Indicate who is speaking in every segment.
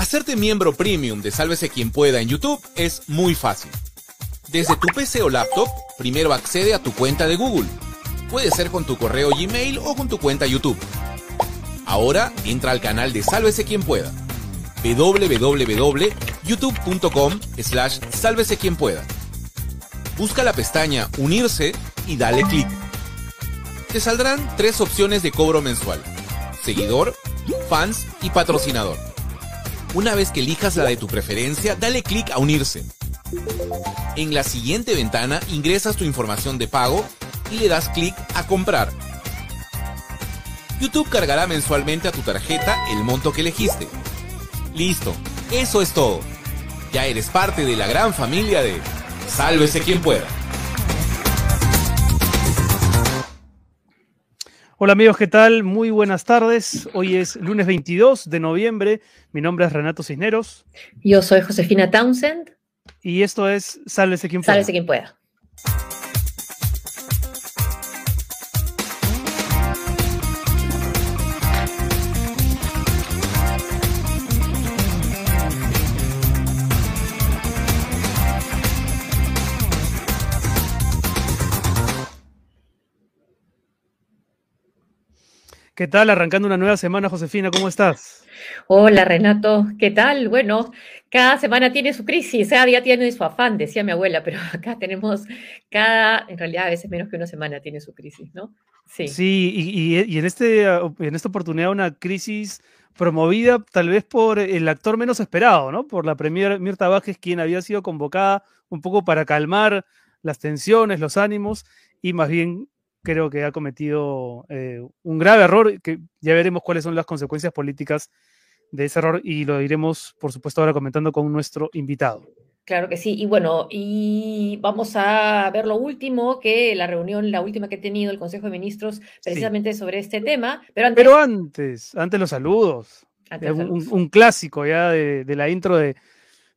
Speaker 1: Hacerte miembro premium de Sálvese quien pueda en YouTube es muy fácil. Desde tu PC o laptop, primero accede a tu cuenta de Google. Puede ser con tu correo Gmail o con tu cuenta YouTube. Ahora entra al canal de Sálvese quien pueda. www.youtube.com slash sálvese quien pueda. Busca la pestaña Unirse y dale clic. Te saldrán tres opciones de cobro mensual. Seguidor, fans y patrocinador. Una vez que elijas la de tu preferencia, dale clic a Unirse. En la siguiente ventana ingresas tu información de pago y le das clic a comprar. YouTube cargará mensualmente a tu tarjeta el monto que elegiste. Listo, eso es todo. Ya eres parte de la gran familia de Sálvese quien pueda.
Speaker 2: Hola amigos, ¿qué tal? Muy buenas tardes. Hoy es lunes 22 de noviembre. Mi nombre es Renato Cisneros.
Speaker 3: Yo soy Josefina Townsend.
Speaker 2: Y esto es Sálvese quien pueda.
Speaker 3: Sálvese quien pueda.
Speaker 2: ¿Qué tal? Arrancando una nueva semana, Josefina, ¿cómo estás?
Speaker 3: Hola, Renato, ¿qué tal? Bueno, cada semana tiene su crisis, cada día tiene su afán, decía mi abuela, pero acá tenemos cada, en realidad a veces menos que una semana tiene su crisis, ¿no?
Speaker 2: Sí. Sí, y, en, este, en esta oportunidad una crisis promovida tal vez por el actor menos esperado, ¿no? Por la premier Mirta Vázquez, quien había sido convocada un poco para calmar las tensiones, los ánimos, y más bien creo que ha cometido eh, un grave error, que ya veremos cuáles son las consecuencias políticas de ese error y lo iremos, por supuesto, ahora comentando con nuestro invitado.
Speaker 3: Claro que sí. Y bueno, y vamos a ver lo último, que la reunión, la última que he tenido el Consejo de Ministros, precisamente sobre este tema. Pero antes,
Speaker 2: pero antes, antes los saludos. un, clásico ya de, la intro de,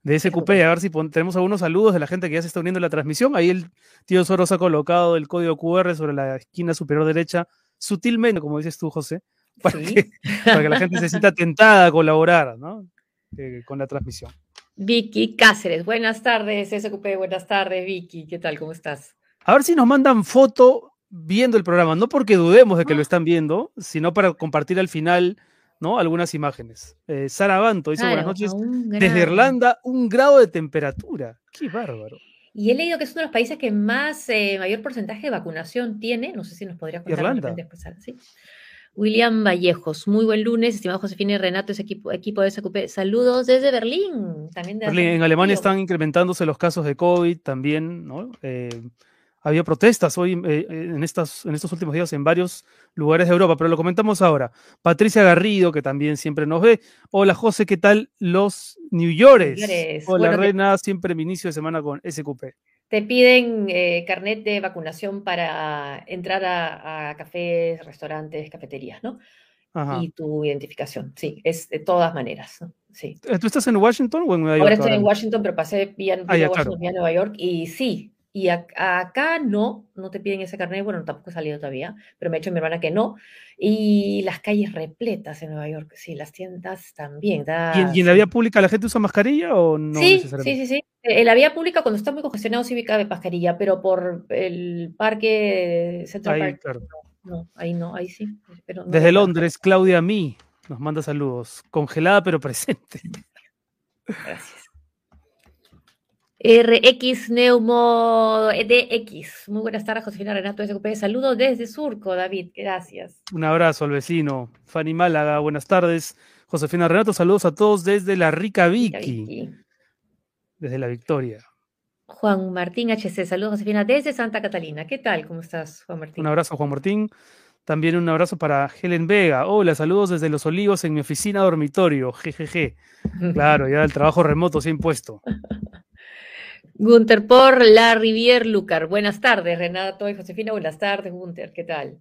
Speaker 2: de SQP. A ver si tenemos algunos saludos de la gente que ya se está uniendo a la transmisión. Ahí el tío Soros ha colocado el código QR sobre la esquina superior derecha, sutilmente, como dices tú, José, para, que, la gente se sienta tentada a colaborar ¿no? Eh, con la transmisión.
Speaker 3: Vicky Cáceres, buenas tardes, SQP, buenas tardes, Vicky, ¿qué tal? ¿Cómo estás?
Speaker 2: A ver si nos mandan foto viendo el programa, no porque dudemos de que lo ah. están viendo, sino para compartir al final ¿no? Algunas imágenes. Eh, Sara Banto dice buenas noches. Desde Irlanda, un grado de temperatura. Qué bárbaro.
Speaker 3: Y he leído que es uno de los países que más eh, mayor porcentaje de vacunación tiene. No sé si nos podrías contar
Speaker 2: Irlanda.
Speaker 3: después. ¿sí? William Vallejos, muy buen lunes, estimado Josefina y Renato, ese equipo, equipo de SQP. Saludos desde Berlín. También
Speaker 2: en Alemania están incrementándose los casos de COVID también, ¿no? Eh, había protestas hoy eh, en, estas, en estos últimos días en varios lugares de Europa, pero lo comentamos ahora. Patricia Garrido, que también siempre nos ve. Hola José, ¿qué tal los New Yorkers? Hola Reina, siempre mi inicio de semana con SQP.
Speaker 3: Te piden eh, carnet de vacunación para entrar a, cafés, restaurantes, cafeterías, ¿no? Y tu identificación, sí, es de todas maneras, Sí.
Speaker 2: ¿Tú estás en Washington o en Nueva York?
Speaker 3: Ahora estoy en Washington, pero pasé vía, ah, Washington, vía Nueva York y sí, y acá no, no te piden ese carnet, bueno, tampoco he salido todavía, pero me ha dicho mi hermana que no. Y las calles repletas en Nueva York, sí, las tiendas también.
Speaker 2: ¿Y, en, la vía pública la gente usa mascarilla o no?
Speaker 3: Sí, sí, sí, sí. En la vía pública cuando está muy congestionado sí cabe mascarilla, pero por el parque Central ahí, Park, no, ahí no, ahí sí.
Speaker 2: Desde Londres, Claudia Mi nos manda saludos. Congelada pero presente.
Speaker 3: Gracias. RX Neumo DX. Muy buenas tardes, Josefina Renato SQP. Saludos desde Surco, David. Gracias.
Speaker 2: Un abrazo al vecino. Fanny Málaga, buenas tardes. Josefina Renato, saludos a todos desde la rica Vicky. Desde la Victoria.
Speaker 3: Juan Martín HC, saludos Josefina desde Santa Catalina. ¿Qué tal? ¿Cómo estás, Juan Martín?
Speaker 2: Un abrazo, Juan Martín. También un abrazo para Helen Vega. Hola, saludos desde Los Olivos en mi oficina dormitorio. Jejeje. Claro, ya el trabajo remoto se ha impuesto.
Speaker 3: Gunter por La Rivier Lucar. Buenas tardes, Renato y Josefina. Buenas tardes, Gunter. ¿Qué tal?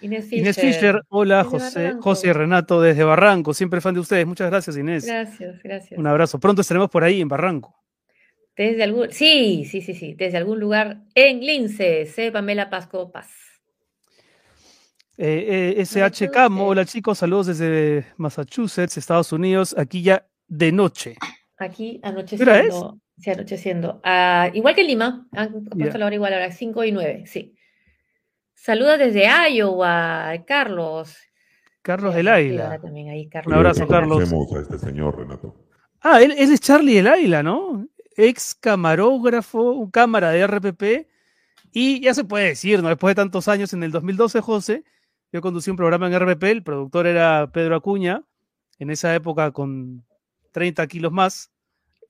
Speaker 2: Inés Fischer. Inés Fischer. Hola, José, José y Renato desde Barranco. Siempre fan de ustedes. Muchas gracias, Inés.
Speaker 3: Gracias, gracias.
Speaker 2: Un abrazo. Pronto estaremos por ahí, en Barranco.
Speaker 3: Desde algún, sí, sí, sí, sí, desde algún lugar en Lince, sé Pamela Pasco Paz.
Speaker 2: Eh, eh SH Camo, hola chicos, saludos desde Massachusetts, Estados Unidos. Aquí ya de noche.
Speaker 3: Aquí anocheciendo. Sí, anocheciendo. Ah, igual que en Lima, han puesto la hora igual, a las 5 y 9, sí. Saludos desde Iowa, Carlos.
Speaker 2: Carlos del Águila.
Speaker 3: Un
Speaker 2: abrazo, Carlos.
Speaker 4: a este señor, Renato.
Speaker 2: Ah, él, es Charlie del Águila, ¿no? Ex camarógrafo, cámara de RPP. Y ya se puede decir, ¿no? Después de tantos años, en el 2012, José, yo conducí un programa en RPP, el productor era Pedro Acuña, en esa época con 30 kilos más.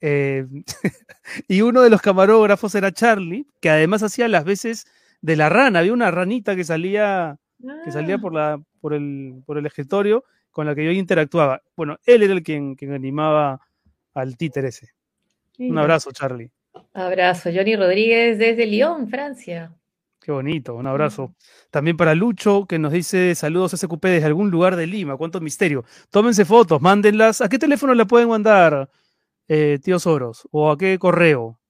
Speaker 2: Eh, y uno de los camarógrafos era Charlie, que además hacía las veces de la rana. Había una ranita que salía, que salía ah. por, la, por, el, por el escritorio con la que yo interactuaba. Bueno, él era el quien, quien animaba al títer ese. Un abrazo, Charlie.
Speaker 3: Abrazo, Johnny Rodríguez desde Lyon, Francia.
Speaker 2: Qué bonito, un abrazo. También para Lucho, que nos dice saludos SQP desde algún lugar de Lima. Cuánto misterio. Tómense fotos, mándenlas. ¿A qué teléfono la pueden mandar, eh, tío Soros? ¿O a qué correo?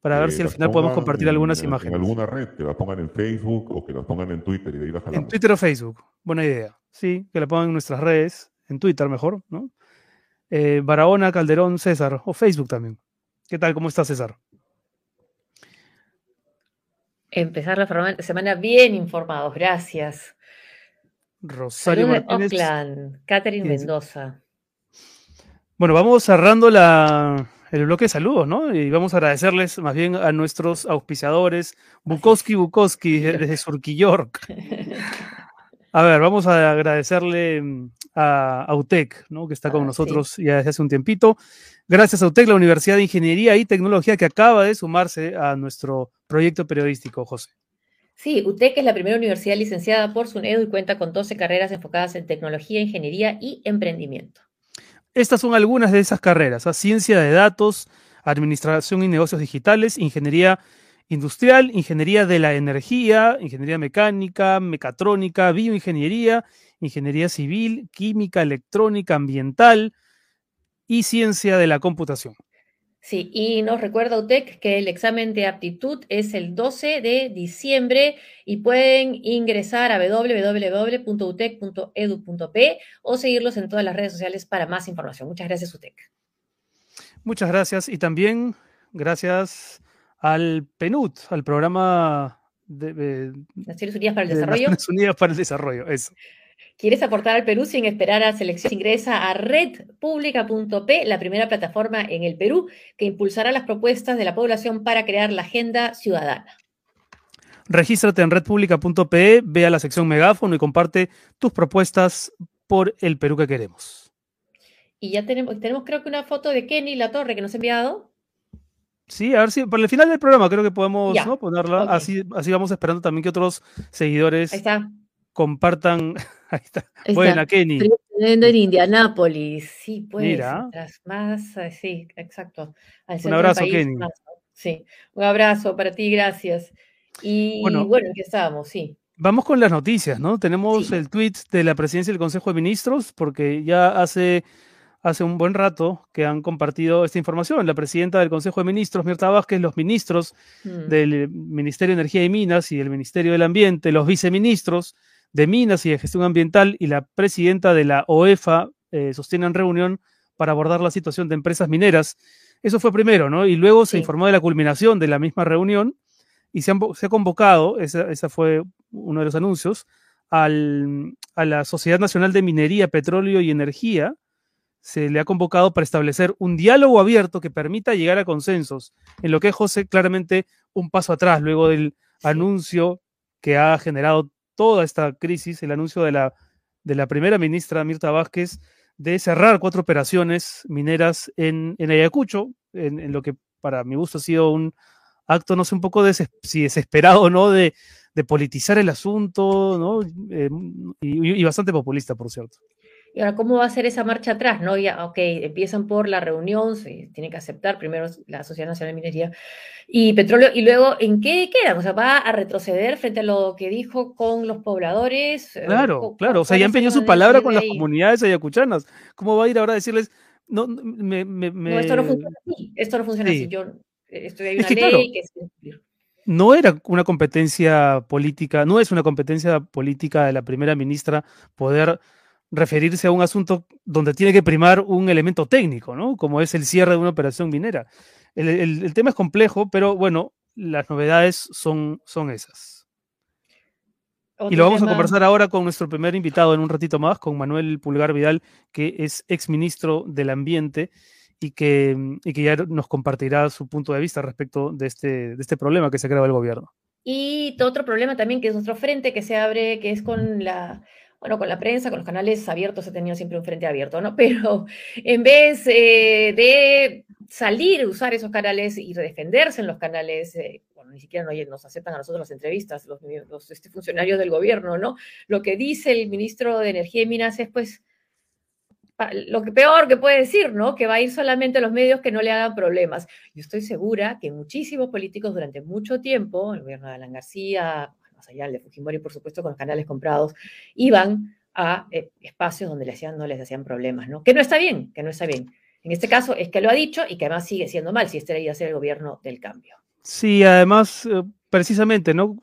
Speaker 2: Para ver si al final podemos compartir algunas imágenes.
Speaker 4: En alguna red, que la pongan en Facebook o que la pongan en Twitter y de ahí la
Speaker 2: En Twitter o Facebook, buena idea. Sí, que la pongan en nuestras redes, en Twitter mejor, ¿no? Eh, Barahona, Calderón, César, o Facebook también. ¿Qué tal? ¿Cómo está César?
Speaker 3: Empezar la semana bien informados, gracias.
Speaker 2: Rosario Martínez.
Speaker 3: Oakland, Catherine Mendoza.
Speaker 2: Bueno, vamos cerrando la, el bloque de saludos, ¿no? Y vamos a agradecerles más bien a nuestros auspiciadores, Bukowski Bukowski desde Surquillork. A ver, vamos a agradecerle mm, a Autec, ¿no? que está con ah, nosotros ya desde hace un tiempito. Gracias a Autec, la Universidad de Ingeniería y Tecnología que acaba de sumarse a nuestro proyecto periodístico, José.
Speaker 3: Sí, UTEC es la primera universidad licenciada por SUNEDU y cuenta con 12 carreras enfocadas en tecnología, ingeniería y emprendimiento.
Speaker 2: Estas son algunas de esas carreras, ¿ah? ciencia de datos, administración y negocios digitales, ingeniería industrial, ingeniería de la energía, ingeniería mecánica, mecatrónica, bioingeniería, ingeniería civil, química, electrónica, ambiental y ciencia de la computación.
Speaker 3: Sí, y nos recuerda UTEC que el examen de aptitud es el 12 de diciembre y pueden ingresar a www.utec.edu.p o seguirlos en todas las redes sociales para más información. Muchas gracias, UTEC.
Speaker 2: Muchas gracias y también gracias al PNUD, al programa
Speaker 3: de, Naciones Unidas para el Desarrollo.
Speaker 2: Naciones Unidas para el Desarrollo, eso.
Speaker 3: ¿Quieres aportar al Perú sin esperar a selección? Ingresa a redpublica.p, la primera plataforma en el Perú que impulsará las propuestas de la población para crear la agenda ciudadana.
Speaker 2: Regístrate en redpublica.pe, ve a la sección megáfono y comparte tus propuestas por el Perú que queremos.
Speaker 3: Y ya tenemos, tenemos creo que una foto de Kenny La Torre que nos ha enviado.
Speaker 2: Sí, a ver si para el final del programa creo que podemos ponerla. Así, así vamos esperando también que otros seguidores compartan Ahí está. Buena, Kenny.
Speaker 3: en Indianápolis, sí, pues. Mira. Más, eh, sí, exacto.
Speaker 2: un abrazo, Kenny.
Speaker 3: sí, un abrazo para ti, gracias. Y bueno, bueno estábamos, sí.
Speaker 2: Vamos con las noticias, ¿no? Tenemos el tweet de la presidencia del Consejo de Ministros, porque ya hace, hace un buen rato que han compartido esta información. La presidenta del Consejo de Ministros, Mirta Vázquez, los ministros mm. del Ministerio de Energía y Minas y el Ministerio del Ambiente, los viceministros, de Minas y de Gestión Ambiental y la presidenta de la OEFA eh, sostienen reunión para abordar la situación de empresas mineras. Eso fue primero, ¿no? Y luego se informó de la culminación de la misma reunión y se, ha convocado, ese fue uno de los anuncios, a la Sociedad Nacional de Minería, Petróleo y Energía, se le ha convocado para establecer un diálogo abierto que permita llegar a consensos, en lo que es, José, claramente un paso atrás, luego del anuncio que ha generado toda esta crisis, el anuncio de la, de la primera ministra Mirta Vázquez de cerrar cuatro operaciones mineras en, en Ayacucho, en, lo que para mi gusto ha sido un acto, no sé, un poco si desesperado, ¿no? De, de, politizar el asunto, ¿no? Eh, y, bastante populista, por cierto.
Speaker 3: Y ahora, ¿cómo va a ser esa marcha atrás? ¿no? Ya, ok, empiezan por la reunión, se tiene que aceptar primero la Sociedad Nacional de Minería y Petróleo, y luego, ¿en qué queda? O sea, ¿va a retroceder frente a lo que dijo con los pobladores?
Speaker 2: Eh, claro, claro, o sea, ya empeñó su palabra con las comunidades ayacuchanas. ¿Cómo va a ir ahora a decirles, no, me, me,
Speaker 3: no esto no funciona así, esto no funciona así, yo eh, estoy hay una ley que
Speaker 2: se no era una competencia política, no es una competencia política de la primera ministra poder referirse a un asunto donde tiene que primar un elemento técnico, ¿no? Como es el cierre de una operación minera. El, tema es complejo, pero bueno, las novedades son, son esas. y lo vamos a conversar ahora con nuestro primer invitado en un ratito más, con Manuel Pulgar Vidal, que es exministro del Ambiente y que, y que ya nos compartirá su punto de vista respecto de este, de este problema que se crea el gobierno.
Speaker 3: Y otro problema también que es nuestro frente que se abre, que es con la, bueno, con la prensa, con los canales abiertos, ha tenido siempre un frente abierto, ¿no? Pero en vez eh, de salir, usar esos canales y defenderse en los canales, eh, bueno, ni siquiera nos aceptan a nosotros las entrevistas, los, los este, funcionarios del gobierno, ¿no? Lo que dice el ministro de Energía y Minas es, pues, lo que peor que puede decir, ¿no? Que va a ir solamente a los medios que no le hagan problemas. Yo estoy segura que muchísimos políticos durante mucho tiempo, el gobierno de Alan García, más allá de Fujimori, por supuesto, con los canales comprados, iban a eh, espacios donde les hacían, no les hacían problemas, ¿no? Que no está bien, que no está bien. En este caso es que lo ha dicho y que además sigue siendo mal si este iba a ser el gobierno del cambio.
Speaker 2: Sí, además, eh, precisamente, ¿no?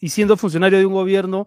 Speaker 2: y siendo funcionario de un gobierno,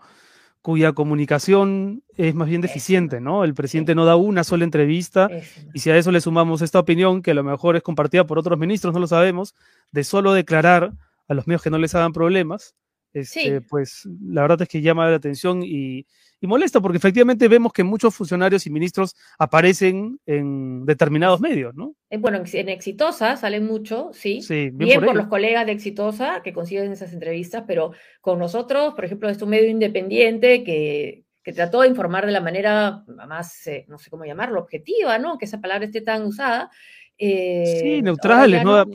Speaker 2: cuya comunicación es más bien deficiente, ¿no? El presidente no da una sola entrevista y si a eso le sumamos esta opinión, que a lo mejor es compartida por otros ministros, no lo sabemos, de solo declarar a los medios que no les hagan problemas, este, pues la verdad es que llama la atención y, y molesta porque efectivamente vemos que muchos funcionarios y ministros aparecen en determinados medios, ¿no?
Speaker 3: Eh, bueno, en Exitosa salen mucho, sí. bien, por, los colegas de Exitosa que consiguen esas entrevistas, pero con nosotros, por ejemplo, es un medio independiente que, que trató de informar de la manera más, eh, no sé cómo llamarlo, objetiva, ¿no? Que esa palabra esté tan usada
Speaker 2: sí, eh, neutrales, ¿no?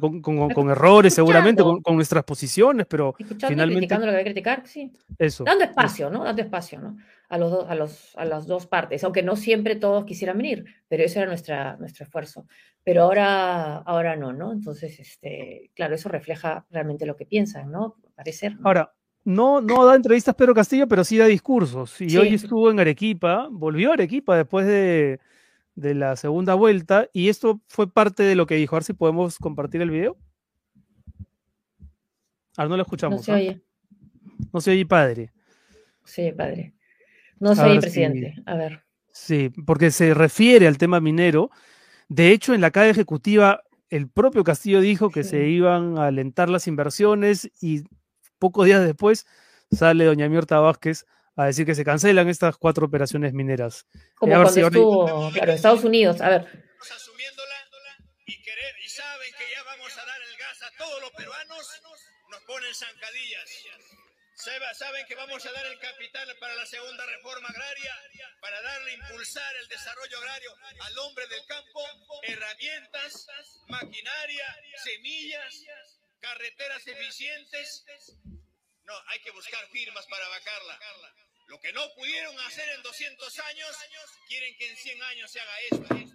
Speaker 2: con, errores seguramente, con, nuestras posiciones, pero finalmente...
Speaker 3: criticando lo que hay que criticar, sí. Eso. Dando espacio, ¿no? Dando espacio, ¿no? A, los a, los, a las dos partes, aunque no siempre todos quisieran venir, pero ese era nuestra, nuestro esfuerzo. Pero ahora, ahora no, ¿no? Entonces, este, claro, eso refleja realmente lo que piensan, ¿no? Parecer.
Speaker 2: Ahora, no, no da entrevistas Pedro Castillo, pero sí da discursos. Y hoy estuvo en Arequipa, volvió a Arequipa después de de la segunda vuelta y esto fue parte de lo que dijo. A ver si podemos compartir el video. Ahora no lo escuchamos.
Speaker 3: No se oye.
Speaker 2: No se oye padre.
Speaker 3: Sí, padre. No se oye presidente. A ver.
Speaker 2: Sí, porque se refiere al tema minero. De hecho, en la calle ejecutiva, el propio Castillo dijo que se iban a alentar las inversiones y pocos días después sale doña Mirta Vázquez a decir que se cancelan estas cuatro operaciones mineras.
Speaker 3: Como cuando estuvo, claro, Estados Unidos, a ver.
Speaker 5: Asumiéndola y, querer, y saben que ya vamos a dar el gas a todos los peruanos, nos ponen zancadillas. Saben que vamos a dar el capital para la segunda reforma agraria, para darle, impulsar el desarrollo agrario al hombre del campo, herramientas, maquinaria, semillas, carreteras eficientes. No, hay que buscar firmas para vacarla. Lo que no pudieron hacer en 200 años, quieren que en 100 años se haga esto.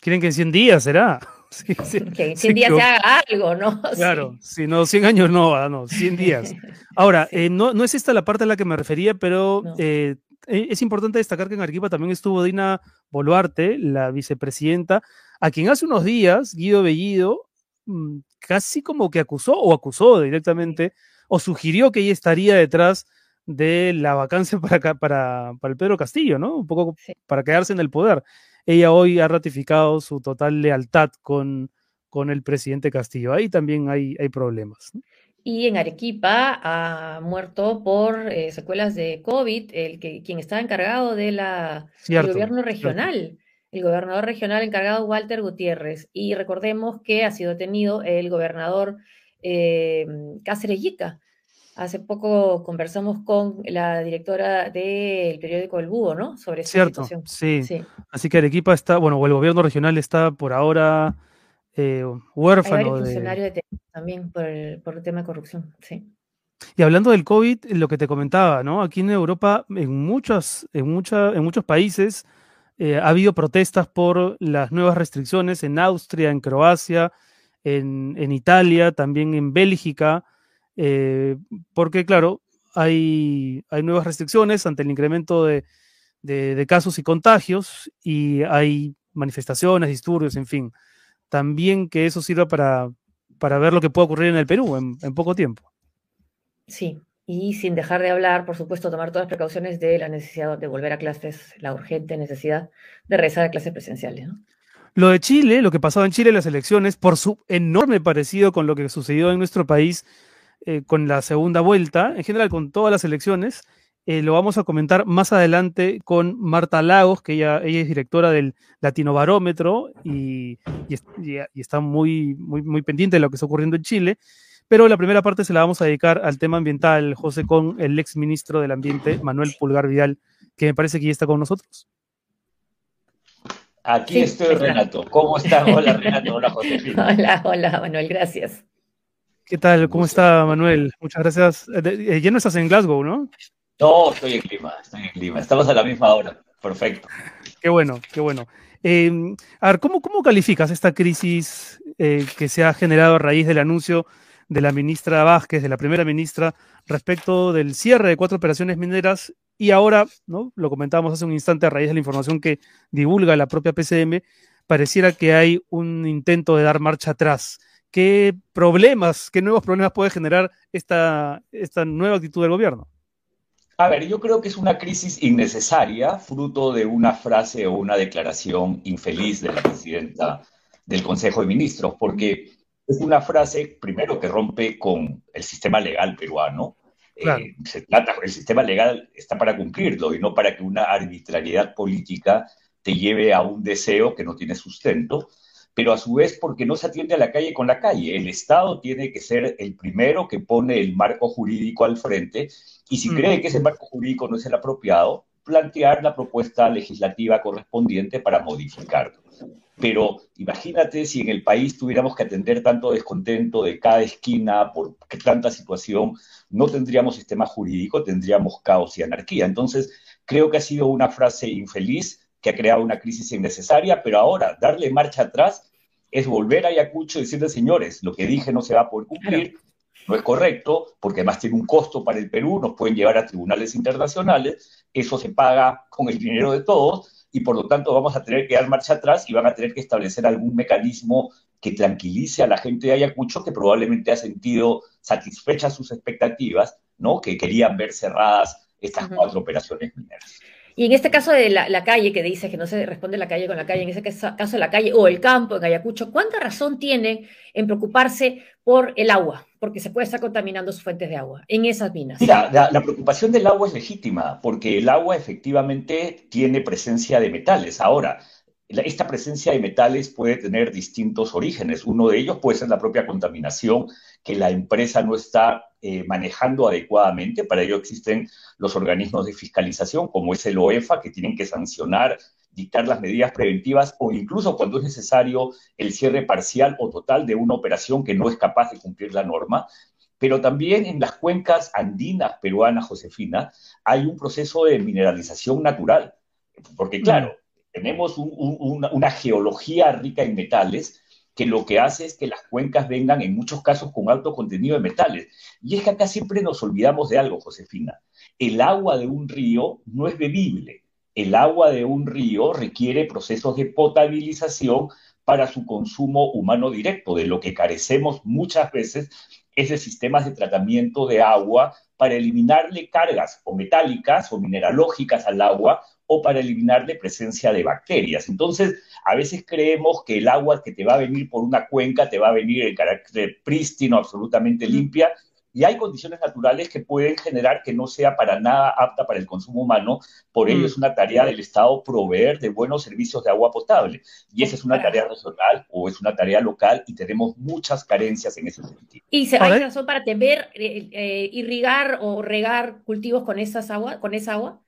Speaker 2: Quieren que en 100 días será.
Speaker 3: que en 100 días se haga algo, ¿no?
Speaker 2: Claro, si no, 100 años no, no, 100 días. Ahora, eh, no, no es esta la parte a la que me refería, pero eh, e, es importante destacar que en Arequipa también estuvo Dina Boluarte, la vicepresidenta, a quien hace unos días Guido Bellido mm, casi como que acusó o acusó directamente o sugirió que ella estaría detrás de la vacancia para, para, para el Pedro Castillo, ¿no? Un poco para quedarse en el poder. Ella hoy ha ratificado su total lealtad con, con el presidente Castillo. Ahí también hay, hay problemas.
Speaker 3: Y en Arequipa ha muerto por eh, secuelas de COVID el que, quien estaba encargado de del gobierno regional, el gobernador regional encargado Walter Gutiérrez. Y recordemos que ha sido detenido el gobernador eh, Cáceres Yica, Hace poco conversamos con la directora del periódico El Búho, ¿no? Sobre esta
Speaker 2: Cierto, situación. Sí. sí. Así que Arequipa está, bueno, o el gobierno regional está por ahora eh, huérfano.
Speaker 3: Hay funcionarios de... también por el, por el tema de corrupción, sí.
Speaker 2: Y hablando del COVID, lo que te comentaba, ¿no? Aquí en Europa, en, muchos, en, mucha, en muchos países, eh, ha habido protestas por las nuevas restricciones en Austria, en Croacia, en, en Italia, también en Bélgica. Eh, porque claro, hay, hay nuevas restricciones ante el incremento de, casos y contagios y hay manifestaciones, disturbios, en fin. También que eso sirva para, para ver lo que puede ocurrir en el Perú en, poco tiempo.
Speaker 3: Sí, y sin dejar de hablar, por supuesto, tomar todas las precauciones de la necesidad de volver a clases, la urgente necesidad de regresar a clases presenciales.
Speaker 2: Lo de Chile, lo que pasaba en Chile en las elecciones, por su enorme parecido con lo que sucedió en nuestro país eh, con la segunda vuelta, en general con todas las elecciones, eh, lo vamos a comentar más adelante con Marta Lagos, que ella, ella es directora del Latino Barómetro y, y, está muy, muy, muy pendiente de lo que está ocurriendo en Chile. Pero la primera parte se la vamos a dedicar al tema ambiental, José, con el ex ministro del Ambiente, Manuel Pulgar Vidal, que me parece que ya está con nosotros.
Speaker 6: Aquí estoy, Renato. ¿Cómo estás? Hola, Renato. Hola, José.
Speaker 3: Hola, hola, Manuel. Gracias.
Speaker 2: ¿Qué tal? ¿Cómo está, Manuel? Muchas gracias. Eh, eh, ya no estás en Glasgow, ¿no?
Speaker 6: No, estoy en clima, estoy en. Estamos a la misma hora. Perfecto.
Speaker 2: Qué bueno, qué bueno. Em, a ver, ¿cómo, ¿cómo, calificas esta crisis eh, que se ha generado a raíz del anuncio de la ministra Vázquez, de la primera ministra, respecto del cierre de cuatro operaciones mineras y ahora, ¿no? lo comentábamos hace un instante a raíz de la información que divulga la propia PCM, pareciera que hay un intento de dar marcha atrás. ¿Qué problemas, qué nuevos problemas puede generar esta, esta nueva actitud del gobierno?
Speaker 6: A ver, yo creo que es una crisis innecesaria, fruto de una frase o una declaración infeliz de la presidenta del Consejo de Ministros, porque es una frase, primero, que rompe con el sistema legal peruano. Eh, se trata, el sistema legal está para cumplirlo y no para que una arbitrariedad política te lleve a un deseo que no tiene sustento pero a su vez porque no se atiende a la calle con la calle. El Estado tiene que ser el primero que pone el marco jurídico al frente y si cree que ese marco jurídico no es el apropiado, plantear la propuesta legislativa correspondiente para modificarlo. Pero imagínate si en el país tuviéramos que atender tanto descontento de cada esquina por tanta situación, no tendríamos sistema jurídico, tendríamos caos y anarquía. Entonces, creo que ha sido una frase infeliz que ha creado una crisis innecesaria, pero ahora darle marcha atrás es volver a Ayacucho y decirle, señores, lo que dije no se va a poder cumplir, no es correcto, porque además tiene un costo para el Perú, nos pueden llevar a tribunales internacionales, eso se paga con el dinero de todos y por lo tanto vamos a tener que dar marcha atrás y van a tener que establecer algún mecanismo que tranquilice a la gente de Ayacucho que probablemente ha sentido satisfechas sus expectativas, ¿no? Que querían ver cerradas estas cuatro operaciones mineras.
Speaker 3: Y en este caso de la, calle, que dice que no se responde la calle con la calle, en ese caso la calle o el campo en Ayacucho, ¿cuánta razón tiene en preocuparse por el agua? Porque se puede estar contaminando sus fuentes de agua en esas minas.
Speaker 6: Mira, la preocupación del agua es legítima, porque el agua efectivamente tiene presencia de metales. Ahora, esta presencia de metales puede tener distintos orígenes. Uno de ellos puede ser la propia contaminación que la empresa no está eh, manejando adecuadamente. Para ello existen los organismos de fiscalización, como es el OEFA, que tienen que sancionar, dictar las medidas preventivas o incluso cuando es necesario el cierre parcial o total de una operación que no es capaz de cumplir la norma. Pero también en las cuencas andinas peruanas, Josefina, hay un proceso de mineralización natural. Porque claro, tenemos una, geología rica en metales que lo que hace es que las cuencas vengan en muchos casos con alto contenido de metales. Y es que acá siempre nos olvidamos de algo, Josefina. El agua de un río no es bebible. El agua de un río requiere procesos de potabilización para su consumo humano directo. De lo que carecemos muchas veces es de sistemas de tratamiento de agua para eliminarle cargas o metálicas o mineralógicas al agua o para eliminarle presencia de bacterias. Entonces, a veces creemos que el agua que te va a venir por una cuenca te va a venir en carácter prístino, absolutamente limpia, y hay condiciones naturales que pueden generar que no sea para nada apta para el consumo humano. Por ello es una tarea del Estado proveer de buenos servicios de agua potable. Y esa es una tarea regional o es una tarea local y tenemos muchas carencias en ese sentido.
Speaker 3: ¿Y hay razón para temer eh, eh, irrigar o regar cultivos con, esas agua, con esa agua?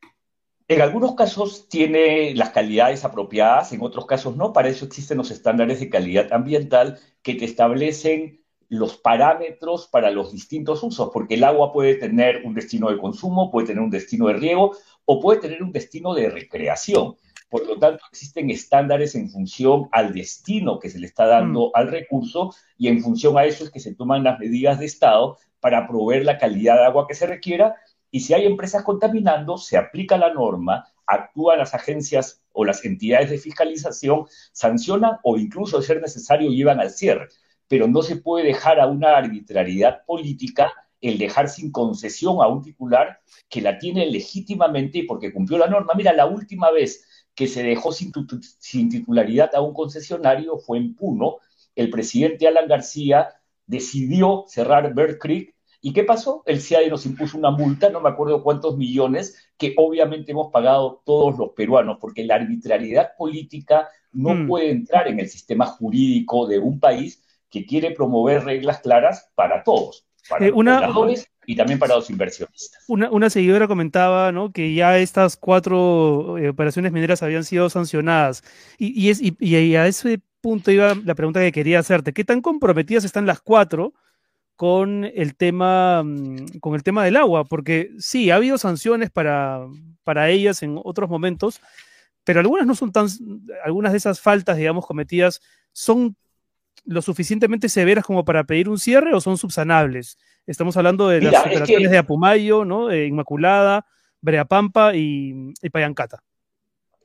Speaker 6: En algunos casos tiene las calidades apropiadas, en otros casos no. Para eso existen los estándares de calidad ambiental que te establecen los parámetros para los distintos usos, porque el agua puede tener un destino de consumo, puede tener un destino de riego o puede tener un destino de recreación. Por lo tanto, existen estándares en función al destino que se le está dando mm. al recurso y en función a eso es que se toman las medidas de Estado para proveer la calidad de agua que se requiera y si hay empresas contaminando, se aplica la norma, actúan las agencias o las entidades de fiscalización, sancionan o incluso, de ser necesario, llevan al cierre. Pero no se puede dejar a una arbitrariedad política el dejar sin concesión a un titular que la tiene legítimamente porque cumplió la norma. Mira, la última vez que se dejó sin, sin titularidad a un concesionario fue en Puno. El presidente Alan García decidió cerrar Bird Creek ¿Y qué pasó? El CIAE nos impuso una multa, no me acuerdo cuántos millones, que obviamente hemos pagado todos los peruanos, porque la arbitrariedad política no mm. puede entrar en el sistema jurídico de un país que quiere promover reglas claras para todos, para eh, los y también para los inversionistas.
Speaker 2: Una, seguidora comentaba ¿no? que ya estas cuatro eh, operaciones mineras habían sido sancionadas. Y, es, y, a ese punto iba la pregunta que quería hacerte. ¿Qué tan comprometidas están las cuatro con el tema, mm, con el tema del agua? Porque sí, ha habido sanciones para, para ellas en otros momentos, pero algunas no son tan, algunas de esas faltas, digamos, cometidas son lo suficientemente severas como para pedir un cierre o son subsanables? Estamos hablando de las operaciones de Apumayo, ¿no? Inmaculada, Breapampa y, y, Payancata.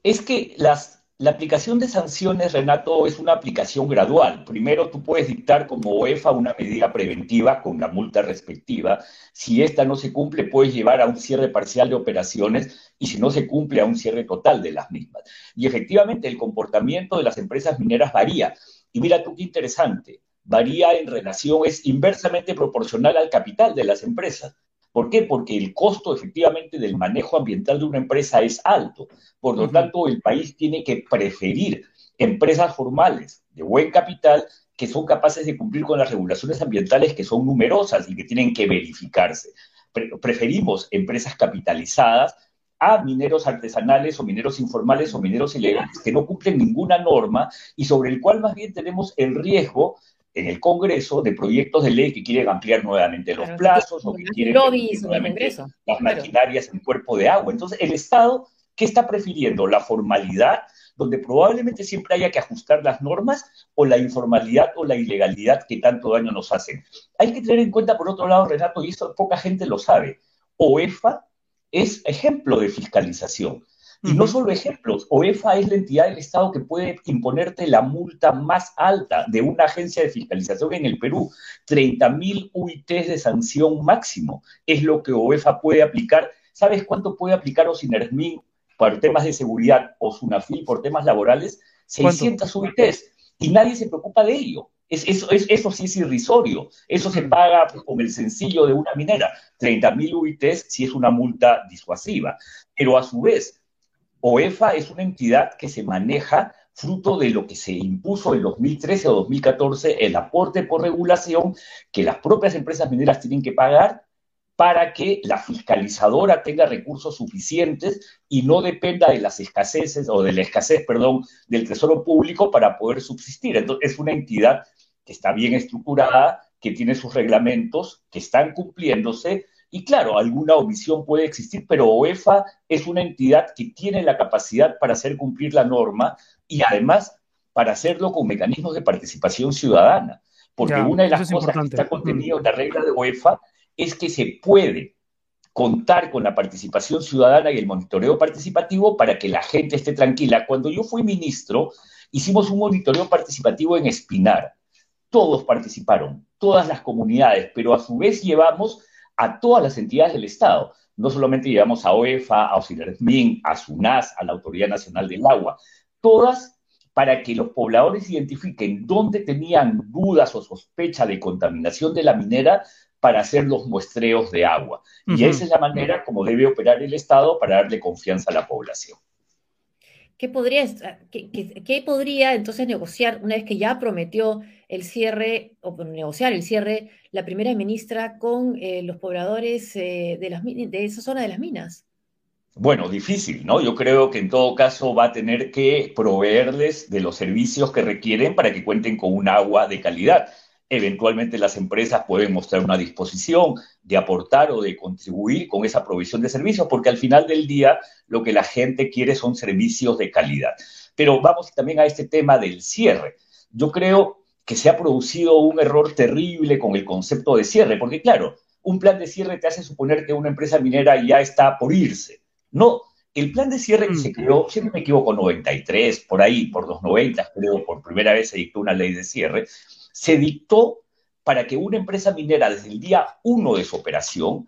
Speaker 6: Es que las, la aplicación de sanciones, Renato, es una aplicación gradual. Primero tú puedes dictar como OEFA una medida preventiva con la multa respectiva. Si esta no se cumple, puedes llevar a un cierre parcial de operaciones y si no se cumple, a un cierre total de las mismas. Y efectivamente el comportamiento de las empresas mineras varía. Y mira tú qué interesante, varía en relación, es inversamente proporcional al capital de las empresas. ¿Por qué? Porque el costo efectivamente del manejo ambiental de una empresa es alto. Por lo tanto, el país tiene que preferir empresas formales de buen capital que son capaces de cumplir con las regulaciones ambientales que son numerosas y que tienen que verificarse. preferimos empresas capitalizadas a mineros artesanales o mineros informales o mineros ilegales que no cumplen ninguna norma y sobre el cual más bien tenemos el riesgo en el Congreso de proyectos de ley que quieren ampliar nuevamente los plazos o que quieren nuevamente las maquinarias en cuerpo de agua. Entonces, el Estado, ¿qué está prefiriendo? ¿La formalidad, donde probablemente siempre haya que ajustar las normas, o la informalidad o la ilegalidad que tanto daño nos hacen? Hay que tener en cuenta, por otro lado, Renato, y eso poca gente lo sabe, OEFA es ejemplo de fiscalización. Y no solo ejemplos, OEFA es la entidad del Estado que puede imponerte la multa más alta de una agencia de fiscalización en el Perú. 30 mil UITs de sanción máximo es lo que OEFA puede aplicar. ¿Sabes cuánto puede aplicar OSINERSMIN por temas de seguridad o SUNAFIL por temas laborales? 600 UITs. Y nadie se preocupa de ello eso, eso sí es irrisorio. Eso se paga con el sencillo de una minera. 30 mil UITs sí es una multa disuasiva. Pero a su vez, OEFA es una entidad que se maneja fruto de lo que se impuso en 2013 o 2014, el aporte por regulación que las propias empresas mineras tienen que pagar para que la fiscalizadora tenga recursos suficientes y no dependa de las escaseces o de la escasez, perdón, del Tesoro Público para poder subsistir. Entonces, es una entidad que está bien estructurada, que tiene sus reglamentos, que están cumpliéndose. Y claro, alguna omisión puede existir, pero OEFA es una entidad que tiene la capacidad para hacer cumplir la norma y además para hacerlo con mecanismos de participación ciudadana. Porque una de las cosas que está contenido en la regla de OEFA es que se puede contar con la participación ciudadana y el monitoreo participativo para que la gente esté tranquila. Cuando yo fui ministro, hicimos un monitoreo participativo en Espinar. Todos participaron, todas las comunidades, pero a su vez llevamos a todas las entidades del Estado. No solamente llevamos a OEFA, a OSINERSMIN, a SUNAS, a la Autoridad Nacional del Agua, todas para que los pobladores identifiquen dónde tenían dudas o sospecha de contaminación de la minera para hacer los muestreos de agua. Y esa es la manera como debe operar el Estado para darle confianza a la población.
Speaker 3: ¿Qué podría, qué, podría entonces negociar una vez que ya prometió el cierre, o negociar el cierre, la primera ministra con eh, los pobladores eh, de, las, de esa zona de las minas?
Speaker 6: Bueno, difícil, ¿no? Yo creo que en todo caso va a tener que proveerles de los servicios que requieren para que cuenten con un agua de calidad. Eventualmente las empresas pueden mostrar una disposición de aportar o de contribuir con esa provisión de servicios, porque al final del día lo que la gente quiere son servicios de calidad. Pero vamos también a este tema del cierre. Yo creo que se ha producido un error terrible con el concepto de cierre, porque claro, un plan de cierre te hace suponer que una empresa minera ya está por irse. No, el plan de cierre que se creó, si no me equivoco, 93, por ahí, por los 90, creo, por primera vez se dictó una ley de cierre, se dictó para que una empresa minera desde el día uno de su operación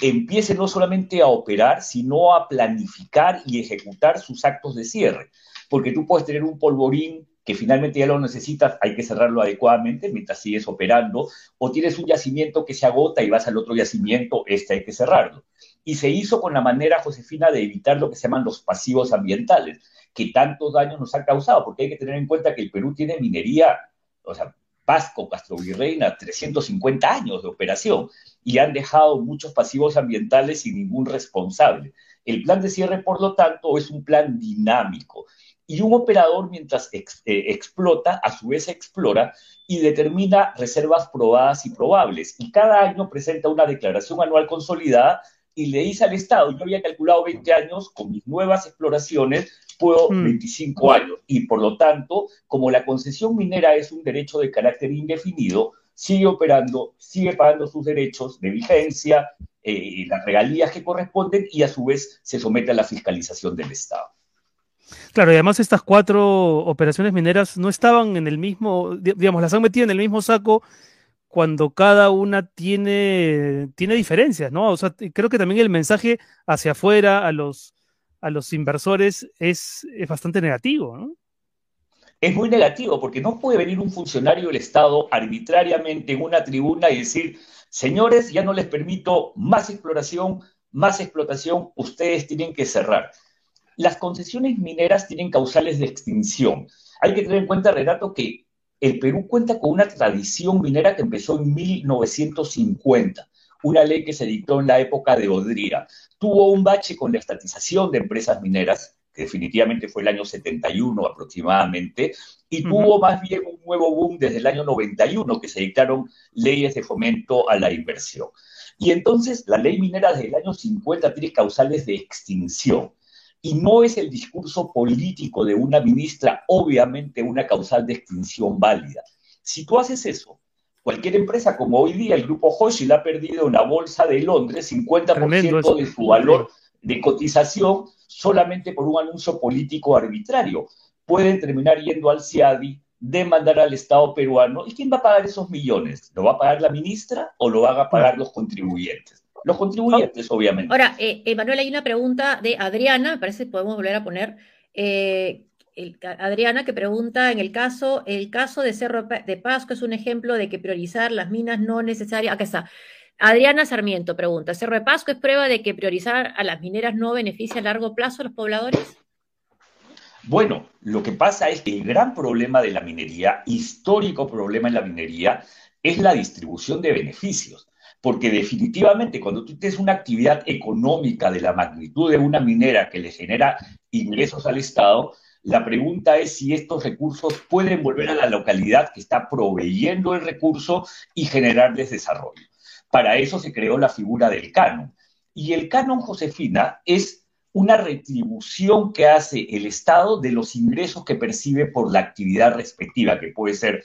Speaker 6: empiece no solamente a operar, sino a planificar y ejecutar sus actos de cierre. Porque tú puedes tener un polvorín que finalmente ya lo necesitas, hay que cerrarlo adecuadamente mientras sigues operando, o tienes un yacimiento que se agota y vas al otro yacimiento, este hay que cerrarlo. Y se hizo con la manera, Josefina, de evitar lo que se llaman los pasivos ambientales, que tantos daños nos han causado, porque hay que tener en cuenta que el Perú tiene minería, o sea, Pasco, Castro Virreina, 350 años de operación y han dejado muchos pasivos ambientales sin ningún responsable. El plan de cierre, por lo tanto, es un plan dinámico y un operador mientras eh, explota, a su vez explora y determina reservas probadas y probables. Y cada año presenta una declaración anual consolidada y le dice al Estado, yo había calculado 20 años, con mis nuevas exploraciones puedo 25 mm. años. Y por lo tanto, como la concesión minera es un derecho de carácter indefinido, sigue operando, sigue pagando sus derechos de vigencia, eh, las regalías que corresponden y a su vez se somete a la fiscalización del Estado.
Speaker 2: Claro, y además estas cuatro operaciones mineras no estaban en el mismo, digamos, las han metido en el mismo saco cuando cada una tiene, tiene diferencias, ¿no? O sea, creo que también el mensaje hacia afuera a los, a los inversores es, es bastante negativo, ¿no?
Speaker 6: Es muy negativo porque no puede venir un funcionario del Estado arbitrariamente en una tribuna y decir, señores, ya no les permito más exploración, más explotación, ustedes tienen que cerrar. Las concesiones mineras tienen causales de extinción. Hay que tener en cuenta, Renato, que el Perú cuenta con una tradición minera que empezó en 1950, una ley que se dictó en la época de Odría. Tuvo un bache con la estatización de empresas mineras, que definitivamente fue el año 71 aproximadamente, y tuvo más bien un nuevo boom desde el año 91, que se dictaron leyes de fomento a la inversión. Y entonces la ley minera desde el año 50 tiene causales de extinción y no es el discurso político de una ministra, obviamente una causal de extinción válida. Si tú haces eso, cualquier empresa como hoy día, el grupo Hochschild ha perdido en la bolsa de Londres 50% de su valor de cotización solamente por un anuncio político arbitrario. Pueden terminar yendo al CIADI, demandar al Estado peruano. ¿Y quién va a pagar esos millones? ¿Lo va a pagar la ministra o lo van a pagar los contribuyentes? Los contribuyentes, obviamente.
Speaker 3: Ahora, eh, Emanuel, hay una pregunta de Adriana, me parece que podemos volver a poner. Eh, Adriana que pregunta en el caso, el caso de Cerro de Pasco es un ejemplo de que priorizar las minas no necesarias. Acá está. Adriana Sarmiento pregunta, ¿Cerro de Pasco es prueba de que priorizar a las mineras no beneficia a largo plazo a los pobladores?
Speaker 6: Bueno, lo que pasa es que el gran problema de la minería, histórico problema en la minería, es la distribución de beneficios porque definitivamente cuando tú tienes una actividad económica de la magnitud de una minera que le genera ingresos al Estado, la pregunta es si estos recursos pueden volver a la localidad que está proveyendo el recurso y generarles desarrollo. Para eso se creó la figura del canon. Y el canon, Josefina, es una retribución que hace el Estado de los ingresos que percibe por la actividad respectiva, que puede ser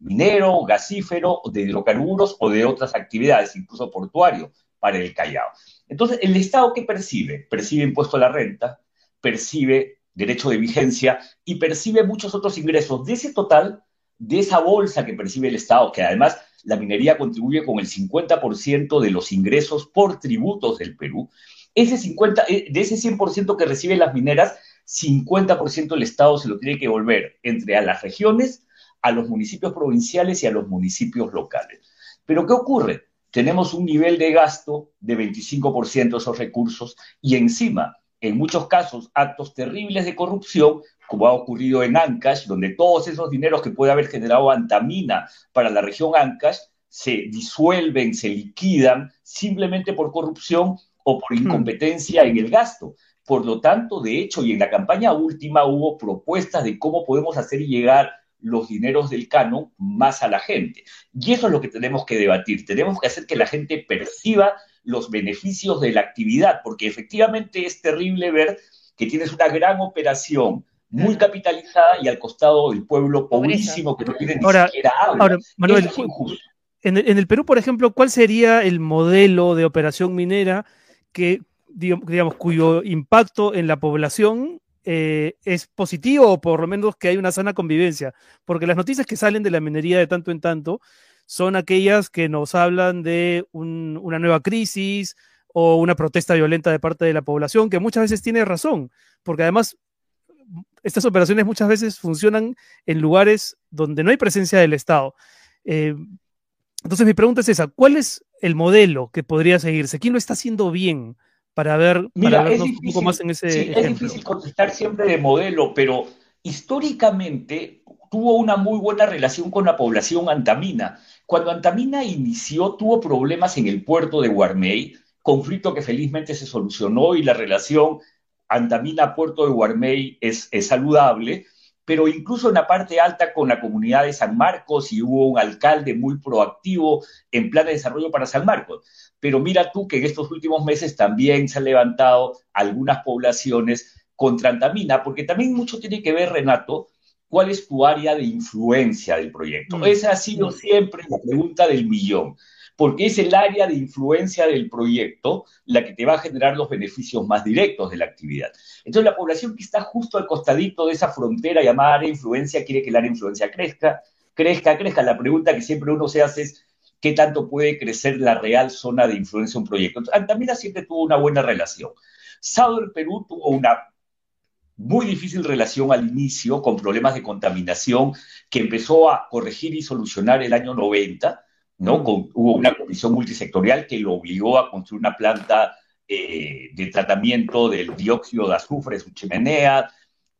Speaker 6: minero, gasífero, de hidrocarburos o de otras actividades, incluso portuario, para el Callao. Entonces, ¿el Estado qué percibe? Percibe impuesto a la renta, percibe derecho de vigencia y percibe muchos otros ingresos. De ese total, de esa bolsa que percibe el Estado, que además la minería contribuye con el 50% de los ingresos por tributos del Perú, ese 50, eh, de ese 100% que reciben las mineras, 50% el Estado se lo tiene que volver entre a las regiones a los municipios provinciales y a los municipios locales. Pero ¿qué ocurre? Tenemos un nivel de gasto de 25% de esos recursos y encima, en muchos casos, actos terribles de corrupción, como ha ocurrido en Ancash, donde todos esos dineros que puede haber generado Antamina para la región Ancash se disuelven, se liquidan simplemente por corrupción o por hmm. incompetencia en el gasto. Por lo tanto, de hecho, y en la campaña última hubo propuestas de cómo podemos hacer llegar los dineros del canon más a la gente. Y eso es lo que tenemos que debatir. Tenemos que hacer que la gente perciba los beneficios de la actividad, porque efectivamente es terrible ver que tienes una gran operación muy capitalizada y al costado el pueblo pobrísimo que no tiene ni siquiera agua. Ahora, Manuel,
Speaker 2: en el, en el Perú, por ejemplo, ¿cuál sería el modelo de operación minera que, digamos, cuyo impacto en la población eh, es positivo o por lo menos que hay una sana convivencia, porque las noticias que salen de la minería de tanto en tanto son aquellas que nos hablan de una nueva crisis o una protesta violenta de parte de la población, que muchas veces tiene razón, porque además estas operaciones muchas veces funcionan en lugares donde no hay presencia del Estado. Eh, entonces mi pregunta es esa, ¿cuál es el modelo que podría seguirse? ¿Quién lo está haciendo bien para ver
Speaker 6: Mira, vernos un poco más en ese sí, Es difícil contestar siempre de modelo, pero históricamente tuvo una muy buena relación con la población antamina. Cuando Antamina inició, tuvo problemas en el puerto de Guarmey, conflicto que felizmente se solucionó y la relación Antamina-Puerto de Guarmey es, es saludable, pero incluso en la parte alta con la comunidad de San Marcos y hubo un alcalde muy proactivo en plan de desarrollo para San Marcos. Pero mira tú que en estos últimos meses también se han levantado algunas poblaciones contra Antamina, porque también mucho tiene que ver, Renato, cuál es tu área de influencia del proyecto. Mm. Esa ha sido siempre la pregunta del millón porque es el área de influencia del proyecto la que te va a generar los beneficios más directos de la actividad. Entonces, la población que está justo al costadito de esa frontera llamada área de influencia quiere que el área de influencia crezca, crezca, crezca. La pregunta que siempre uno se hace es, ¿qué tanto puede crecer la real zona de influencia de un proyecto? Antamina siempre tuvo una buena relación. del Perú tuvo una muy difícil relación al inicio, con problemas de contaminación, que empezó a corregir y solucionar el año 90, ¿no? Hubo una comisión multisectorial que lo obligó a construir una planta eh, de tratamiento del dióxido de azufre, su chimenea,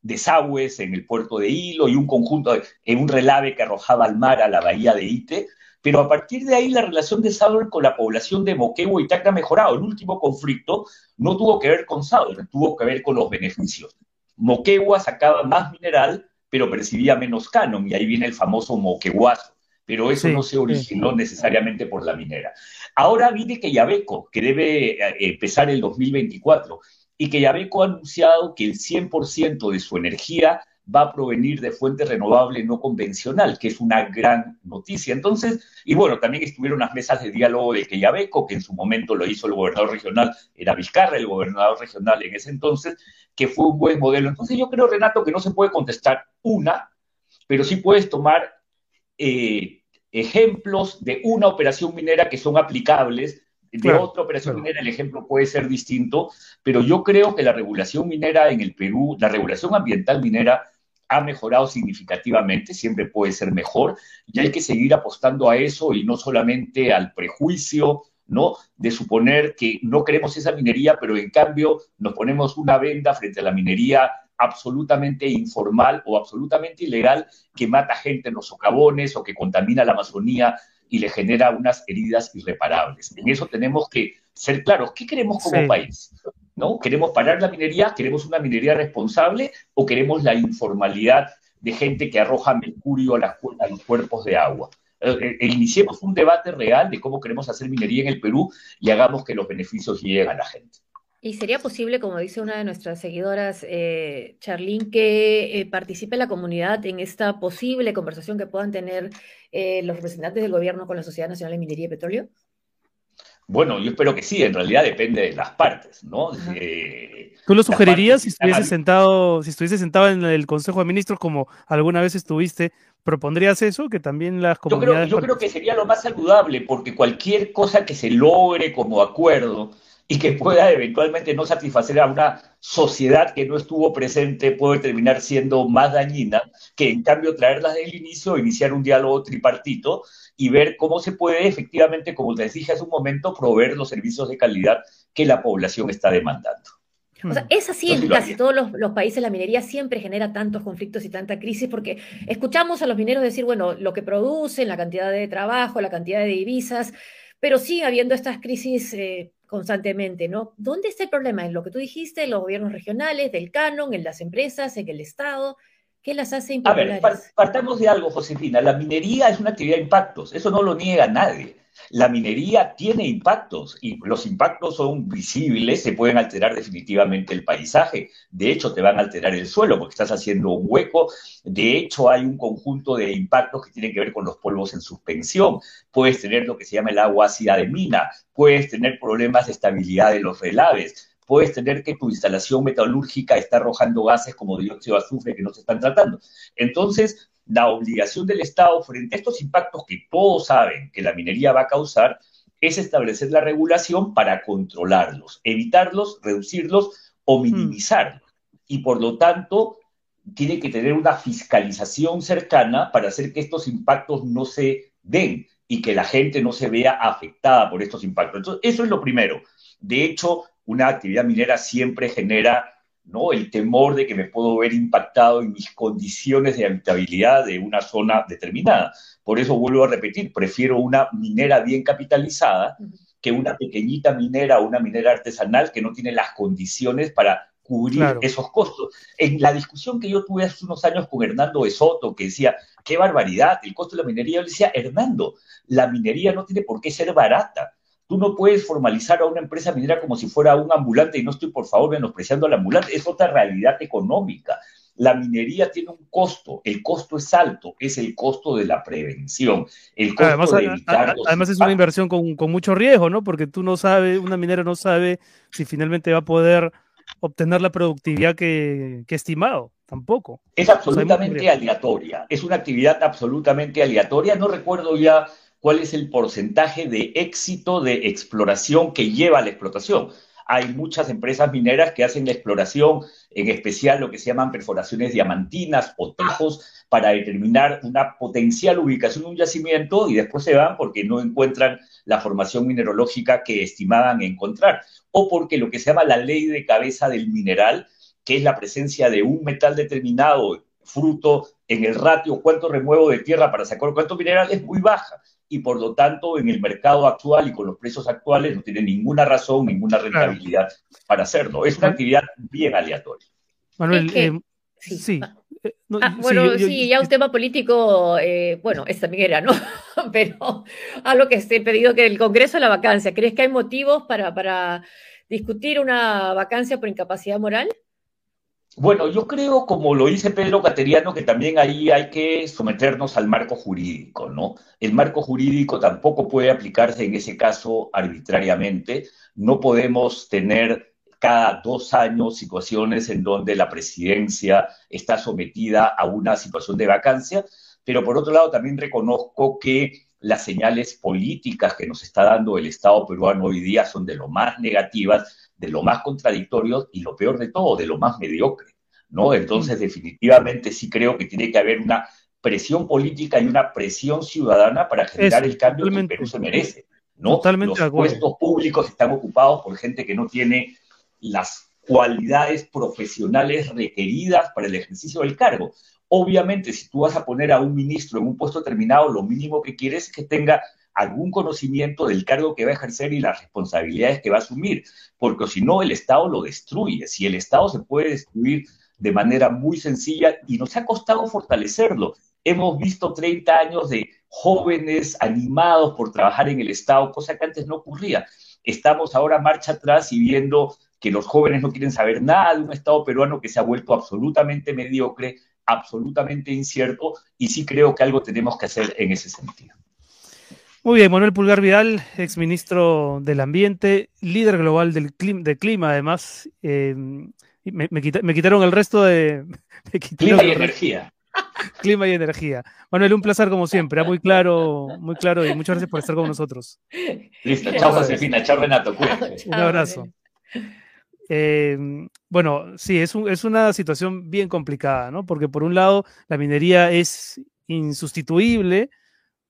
Speaker 6: desagües en el puerto de Hilo y un conjunto, de, en un relave que arrojaba al mar a la bahía de Ite. Pero a partir de ahí la relación de Sauer con la población de Moquegua y Tacna ha mejorado. El último conflicto no tuvo que ver con Sauer, tuvo que ver con los beneficios. Moquegua sacaba más mineral, pero percibía menos canon, y ahí viene el famoso moqueguazo pero eso no se originó necesariamente por la minera. Ahora viene Yabeco, que debe eh, empezar el 2024, y Yabeco ha anunciado que el 100% de su energía va a provenir de fuente renovable no convencional, que es una gran noticia. Entonces, y bueno, también estuvieron las mesas de diálogo de Queyabeco, que en su momento lo hizo el gobernador regional, era Vizcarra, el gobernador regional en ese entonces, que fue un buen modelo. Entonces yo creo, Renato, que no se puede contestar una, pero sí puedes tomar eh, ejemplos de una operación minera que son aplicables, de otra operación minera el ejemplo puede ser distinto, pero yo creo que la regulación minera en el Perú, la regulación ambiental minera ha mejorado significativamente, siempre puede ser mejor, y hay que seguir apostando a eso y no solamente al prejuicio, ¿no? De suponer que no queremos esa minería, pero en cambio nos ponemos una venda frente a la minería absolutamente informal o absolutamente ilegal que mata gente en los socavones o que contamina la Amazonía y le genera unas heridas irreparables. En eso tenemos que ser claros. ¿Qué queremos como país? ¿No? ¿Queremos parar la minería? ¿Queremos una minería responsable o queremos la informalidad de gente que arroja mercurio a, a los cuerpos de agua? Eh, eh, iniciemos un debate real de cómo queremos hacer minería en el Perú y hagamos que los beneficios lleguen a la gente.
Speaker 3: ¿Y sería posible, como dice una de nuestras seguidoras, eh, Charlene, que eh, participe la comunidad en esta posible conversación que puedan tener eh, los representantes del gobierno con la Sociedad Nacional de Minería y Petróleo?
Speaker 6: Bueno, yo espero que sí, en realidad depende de las partes, ¿no?
Speaker 2: ¿Tú lo sugerirías si estuviese sentado, si estuviese sentado en el Consejo de Ministros como alguna vez estuviste, propondrías eso, que también las comunidades...
Speaker 6: Yo creo, yo creo que sería lo más saludable, porque cualquier cosa que se logre como acuerdo, y que pueda eventualmente no satisfacer a una sociedad que no estuvo presente puede terminar siendo más dañina que en cambio traerlas desde el inicio, iniciar un diálogo tripartito y ver cómo se puede efectivamente, como te dije hace un momento, proveer los servicios de calidad que la población está demandando.
Speaker 3: O sea, es así en casi todos los, los, países, la minería siempre genera tantos conflictos y tanta crisis, porque escuchamos a los mineros decir, bueno, lo que producen, la cantidad de trabajo, la cantidad de divisas, pero sigue habiendo estas crisis eh, constantemente, ¿no? ¿Dónde está el problema? En lo que tú dijiste, en los gobiernos regionales, del canon, en las empresas, en el Estado. ¿Qué las hace impopulares?
Speaker 6: A ver, partamos de algo, Josefina. La minería es una actividad de impactos, eso no lo niega nadie. La minería tiene impactos y los impactos son visibles, se pueden alterar definitivamente el paisaje, de hecho te van a alterar el suelo porque estás haciendo un hueco, de hecho hay un conjunto de impactos que tienen que ver con los polvos en suspensión, puedes tener lo que se llama el agua ácida de mina, puedes tener problemas de estabilidad de los relaves, puedes tener que tu instalación metalúrgica está arrojando gases como dióxido de azufre que no se están tratando. Entonces, la obligación del Estado frente a estos impactos que todos saben que la minería va a causar es establecer la regulación para controlarlos, evitarlos, reducirlos o hmm. minimizarlos. Y por lo tanto, tiene que tener una fiscalización cercana para hacer que estos impactos no se den y que la gente no se vea afectada por estos impactos. Entonces, eso es lo primero. De hecho, una actividad minera siempre genera ¿no? el temor de que me puedo ver impactado en mis condiciones de habitabilidad de una zona determinada. Por eso vuelvo a repetir, prefiero una minera bien capitalizada que una pequeñita minera o una minera artesanal que no tiene las condiciones para cubrir esos costos. En la discusión que yo tuve hace unos años con Hernando Esoto, que decía, qué barbaridad, el costo de la minería, yo le decía, Hernando, la minería no tiene por qué ser barata. Tú no puedes formalizar a una empresa minera como si fuera un ambulante, y no estoy por favor menospreciando al ambulante, es otra realidad económica. La minería tiene un costo, el costo es alto, es el costo de la prevención, el costo
Speaker 2: además, de evitar además es una inversión con, con, mucho riesgo, ¿no? Porque tú no sabes, una minera no sabe si finalmente va a poder obtener la productividad que, que estimado, tampoco.
Speaker 6: Es absolutamente aleatoria, es una actividad absolutamente aleatoria. No recuerdo ya cuál es el porcentaje de éxito de exploración que lleva a la explotación. Hay muchas empresas mineras que hacen la exploración, en especial lo que se llaman perforaciones diamantinas o tajos, para determinar una potencial ubicación de un yacimiento y después se van porque no encuentran la formación mineralógica que estimaban encontrar, o porque lo que se llama la ley de cabeza del mineral, que es la presencia de un metal determinado, fruto en el ratio cuánto remuevo de tierra para sacar cuánto mineral, es muy baja y por lo tanto en el mercado actual y con los precios actuales no tiene ninguna razón, ninguna rentabilidad para hacerlo. Es una actividad bien aleatoria.
Speaker 2: Manuel, eh, sí.
Speaker 3: Eh, ah, bueno, sí, ya un tema político, eh, bueno, esta también era, ¿no? Pero algo que se ha pedido que el Congreso la vacancia, ¿crees que hay motivos para, para discutir una vacancia por incapacidad moral?
Speaker 6: Bueno, yo creo, como lo dice Pedro Cateriano, que también ahí hay que someternos al marco jurídico, ¿no? El marco jurídico tampoco puede aplicarse en ese caso arbitrariamente. No podemos tener cada dos años situaciones en donde la presidencia está sometida a una situación de vacancia, pero por otro lado también reconozco que las señales políticas que nos está dando el Estado peruano hoy día son de lo más negativas de lo más contradictorio y lo peor de todo, de lo más mediocre, ¿no? Entonces, definitivamente sí creo que tiene que haber una presión política y una presión ciudadana para generar el cambio que el Perú se merece, ¿no?
Speaker 2: Totalmente
Speaker 6: Los puestos públicos están ocupados por gente que no tiene las cualidades profesionales requeridas para el ejercicio del cargo. Obviamente, si tú vas a poner a un ministro en un puesto determinado, lo mínimo que quieres es que tenga algún conocimiento del cargo que va a ejercer y las responsabilidades que va a asumir, porque si no, el Estado lo destruye. Si el Estado se puede destruir de manera muy sencilla y nos ha costado fortalecerlo. Hemos visto 30 años de jóvenes animados por trabajar en el Estado, cosa que antes no ocurría. Estamos ahora marcha atrás y viendo que los jóvenes no quieren saber nada de un Estado peruano que se ha vuelto absolutamente mediocre, absolutamente incierto, y sí creo que algo tenemos que hacer en ese sentido.
Speaker 2: Muy bien, Manuel Pulgar Vidal, exministro del Ambiente, líder global del clima, de clima además. Eh, me, quitaron el resto de...
Speaker 6: clima y energía.
Speaker 2: clima y energía. Manuel, un placer como siempre, ¿eh? muy claro, muy claro y muchas gracias por estar con nosotros.
Speaker 6: Listo, chao Josefina, chao Renato,
Speaker 2: Un abrazo. Eh, bueno, sí, es, es una situación bien complicada, ¿no? Porque por un lado la minería es insustituible,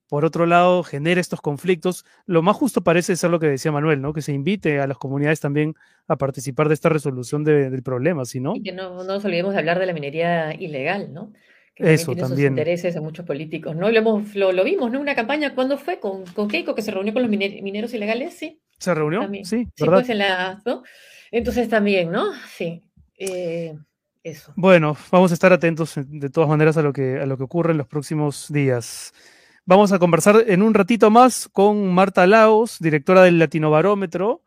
Speaker 2: por otro lado, genera estos conflictos. Lo más justo parece ser lo que decía Manuel, ¿no? Que se invite a las comunidades también a participar de esta resolución del problema, ¿sí, no?
Speaker 3: Y que no, nos olvidemos de hablar de la minería ilegal, ¿no?
Speaker 2: Que Eso también. Tiene sus
Speaker 3: intereses a muchos políticos, ¿no? Lo, hemos, lo, vimos, ¿no? Una campaña, ¿cuándo fue? Con, con Keiko, que se reunió con los mineros ilegales, sí.
Speaker 2: ¿Se reunió? Sí,
Speaker 3: sí, pues en la, ¿no? Entonces también, ¿no? Sí. Eh, eso.
Speaker 2: Bueno, vamos a estar atentos de todas maneras a lo que, a lo que ocurre en los próximos días. Vamos a conversar en un ratito más con Marta Laos, directora del Latinobarómetro,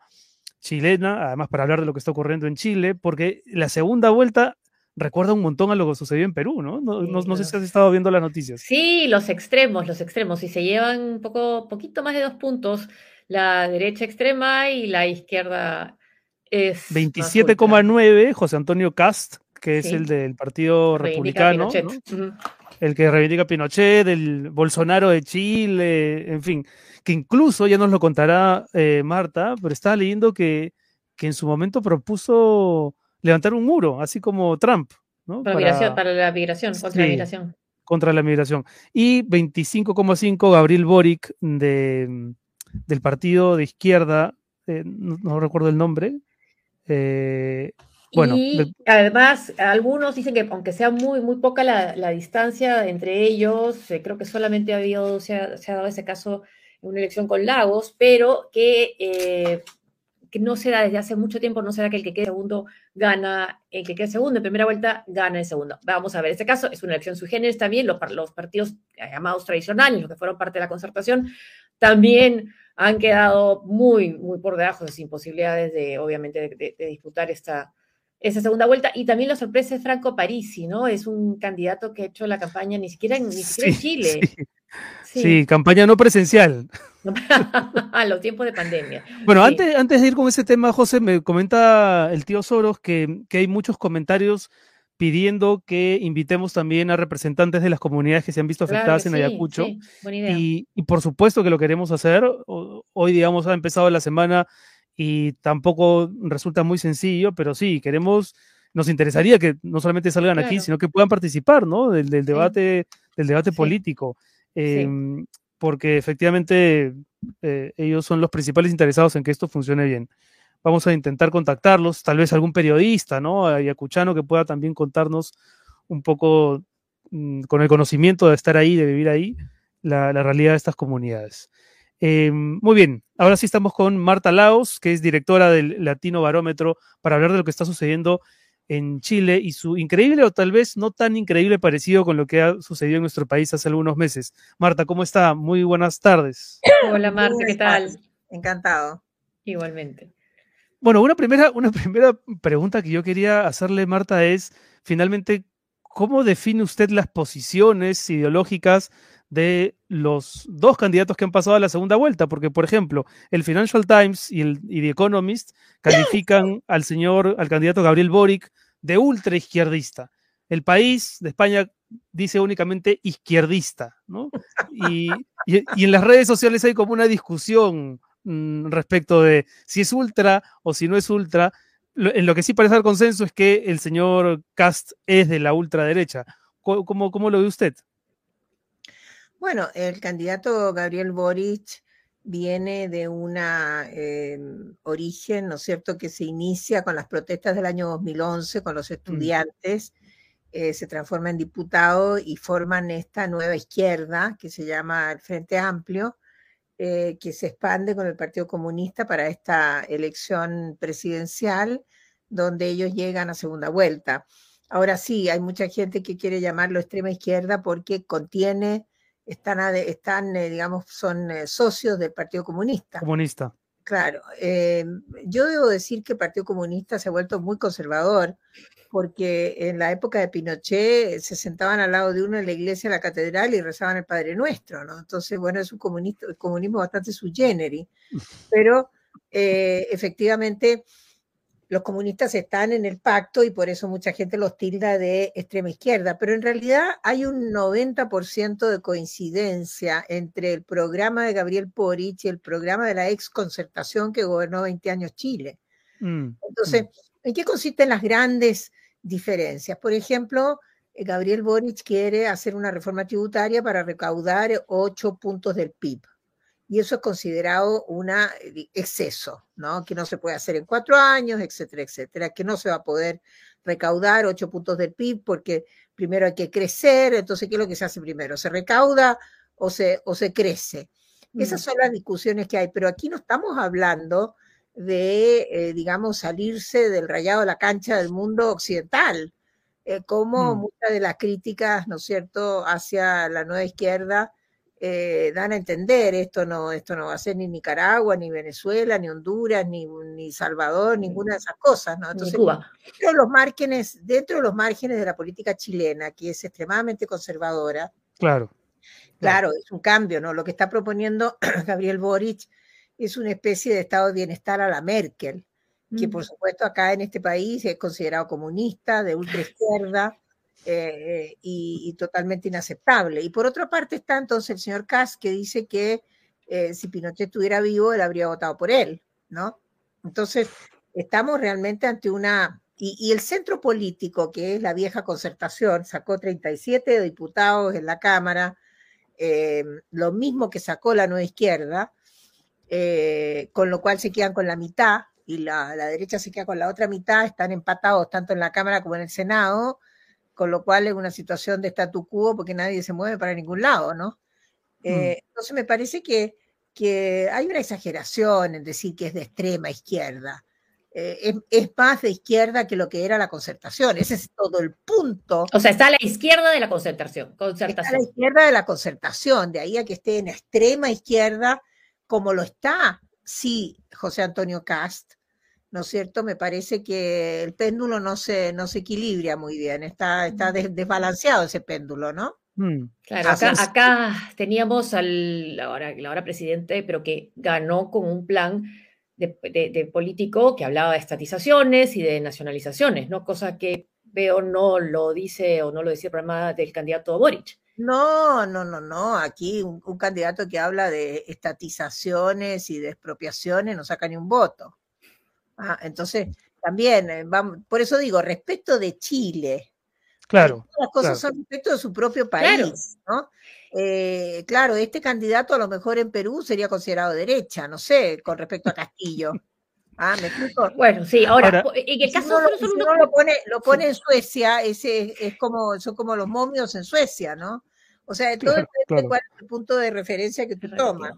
Speaker 2: chilena, además para hablar de lo que está ocurriendo en Chile, porque la segunda vuelta recuerda un montón a lo que sucedió en Perú, ¿no? No, sé si has estado viendo las noticias.
Speaker 3: Sí, los extremos, los extremos, y se llevan un poco, poquito más de dos puntos, la derecha extrema y la izquierda es...
Speaker 2: 27,9, José Antonio Cast, que es el del Partido Republicano, el que reivindica Pinochet, del Bolsonaro de Chile, en fin, que incluso ya nos lo contará eh, Marta, pero estaba leyendo que, que en su momento propuso levantar un muro, así como Trump. ¿no?
Speaker 3: Para, la migración, contra la migración.
Speaker 2: Contra la migración. Y 25,5 Gabriel Boric de, del partido de izquierda, eh, no, recuerdo el nombre. Eh, bueno,
Speaker 3: y además, algunos dicen que aunque sea muy, muy poca la, distancia entre ellos, eh, creo que solamente ha habido, se ha, dado ese caso en una elección con Lagos, pero que que no será desde hace mucho tiempo, no será que el que quede segundo gana, el que quede segundo en primera vuelta gana en segundo. Vamos a ver, este caso es una elección sui generis también, los, los partidos llamados tradicionales, los que fueron parte de la concertación, también han quedado muy, muy por debajo, sin posibilidades de, obviamente, de, disputar esta, esa segunda vuelta. Y también la sorpresa es Franco Parisi, ¿no? Es un candidato que ha hecho la campaña ni siquiera, ni siquiera en Chile.
Speaker 2: Sí. campaña no presencial.
Speaker 3: a los tiempos de pandemia.
Speaker 2: Bueno, antes, antes de ir con ese tema, José, me comenta el tío Soros que, hay muchos comentarios pidiendo que invitemos también a representantes de las comunidades que se han visto afectadas en Ayacucho. Y, y, por supuesto que lo queremos hacer. Hoy, digamos, ha empezado la semana y tampoco resulta muy sencillo, pero sí, queremos, nos interesaría que no solamente salgan aquí, sino que puedan participar, ¿no? Del, debate, del debate político. Em, porque efectivamente eh, ellos son los principales interesados en que esto funcione bien. Vamos a intentar contactarlos, tal vez algún periodista, ¿no? Ayacuchano que pueda también contarnos un poco mm, con el conocimiento de estar ahí, de vivir ahí, la, realidad de estas comunidades. Em, muy bien, ahora sí estamos con Marta Laos, que es directora del Latino Barómetro, para hablar de lo que está sucediendo en Chile y su increíble o tal vez no tan increíble parecido con lo que ha sucedido en nuestro país hace algunos meses. Marta, ¿cómo está? Muy buenas tardes.
Speaker 3: Hola Marta, ¿qué tal?
Speaker 7: Encantado.
Speaker 3: Igualmente.
Speaker 2: Bueno, una primera, una primera pregunta que yo quería hacerle, Marta, es finalmente, ¿cómo define usted las posiciones ideológicas de los dos candidatos que han pasado a la segunda vuelta, porque, por ejemplo, el Financial Times y, el, The Economist califican al señor, al candidato Gabriel Boric de ultra izquierdista. El país de España dice únicamente izquierdista, ¿no? Y, en las redes sociales hay como una discusión mm, respecto de si es ultra o si no es ultra. en lo que sí parece haber consenso es que el señor Cast es de la ultraderecha. ¿Cómo, cómo lo ve usted?
Speaker 7: Bueno, el candidato Gabriel Boric viene de una em, origen, ¿no es cierto?, que se inicia con las protestas del año 2011 con los mm. estudiantes, eh, se transforma en diputado y forman esta nueva izquierda que se llama el Frente Amplio, eh, que se expande con el Partido Comunista para esta elección presidencial, donde ellos llegan a segunda vuelta. Ahora sí, hay mucha gente que quiere llamarlo extrema izquierda porque contiene están, están eh, digamos, son eh, socios del Partido Comunista.
Speaker 2: Comunista.
Speaker 7: Claro, eh, yo debo decir que el Partido Comunista se ha vuelto muy conservador, porque en la época de Pinochet se sentaban al lado de uno en la iglesia, en la catedral, y rezaban el Padre Nuestro, ¿no? Entonces, bueno, es un comunismo bastante sui generis, pero efectivamente los comunistas están en el pacto y por eso mucha gente los tilda de extrema izquierda, pero en realidad hay un 90% de coincidencia entre el programa de Gabriel Porich y el programa de la ex concertación que gobernó 20 años Chile. Mm, Entonces, mm. ¿en qué consisten las grandes diferencias? Por ejemplo, eh, Gabriel Boric quiere hacer una reforma tributaria para recaudar 8 puntos del PIB y eso es considerado un eh, exceso, ¿no? Que no se puede hacer en cuatro años, etcétera, etcétera, que no se va a poder recaudar ocho puntos del PIB porque primero hay que crecer, entonces, ¿qué es lo que se hace primero? ¿Se recauda o se, o se crece? Esas son las discusiones que hay, pero aquí no estamos hablando de, eh, digamos, salirse del rayado de la cancha del mundo occidental, eh, como mm. muchas de las críticas, ¿no es cierto?, hacia la nueva izquierda eh, dan a entender, esto no, esto no va a ser ni Nicaragua, ni Venezuela, ni Honduras, ni, ni Salvador, ninguna de esas cosas, ¿no? Entonces, Cuba. Dentro de los márgenes, dentro de los márgenes de la política chilena, que es extremadamente conservadora.
Speaker 2: Claro.
Speaker 7: Claro, es un cambio, ¿no? Lo que está proponiendo Gabriel Boric es una especie de estado de bienestar a la Merkel. que por supuesto acá en este país es considerado comunista, de ultraizquierda eh, y, totalmente inaceptable. Y por otra parte está entonces el señor Kass que dice que eh, si Pinochet estuviera vivo, él habría votado por él, ¿no? Entonces, estamos realmente ante una... Y, el centro político, que es la vieja concertación, sacó 37 diputados en la Cámara, eh, lo mismo que sacó la nueva izquierda, con lo cual se quedan con la mitad, y la, derecha se queda con la otra mitad, están empatados tanto en la Cámara como en el Senado, con lo cual es una situación de statu quo porque nadie se mueve para ningún lado, ¿no? Eh, mm. Entonces me parece que, que, hay una exageración en decir que es de extrema izquierda. Eh, es, más de izquierda que lo que era la concertación. Ese es todo el punto.
Speaker 3: O sea, está a la izquierda de la concertación. concertación.
Speaker 7: Está a la izquierda de la concertación, de ahí a que esté en extrema izquierda, como lo está, sí, José Antonio Cast, ¿no es cierto? Me parece que el péndulo no se, no se equilibra muy bien, está, está desbalanceado ese péndulo, ¿no?
Speaker 3: Mm. Claro, acá, teníamos al ahora, ahora presidente, pero que ganó con un plan de, político que hablaba de estatizaciones y de nacionalizaciones, ¿no? Cosa que veo no lo dice o no lo decía el programa del candidato Boric.
Speaker 7: No, no, no, no. Aquí un, un candidato que habla de estatizaciones y de expropiaciones no saca ni un voto. Ah, entonces, también, eh, por eso digo, respecto de Chile.
Speaker 2: Claro.
Speaker 7: Las cosas son respecto de su propio país, claro. ¿no? Eh, claro, este candidato a lo mejor en Perú sería considerado derecha, no sé, con respecto a Castillo. Ah, ¿me explico?
Speaker 3: Bueno, sí, ahora, en el caso
Speaker 7: si no, lo, pone, lo pone en Suecia, ese es como, son como los momios en Suecia, ¿no? O sea, todo depende cuál es el punto de referencia que tú tomas.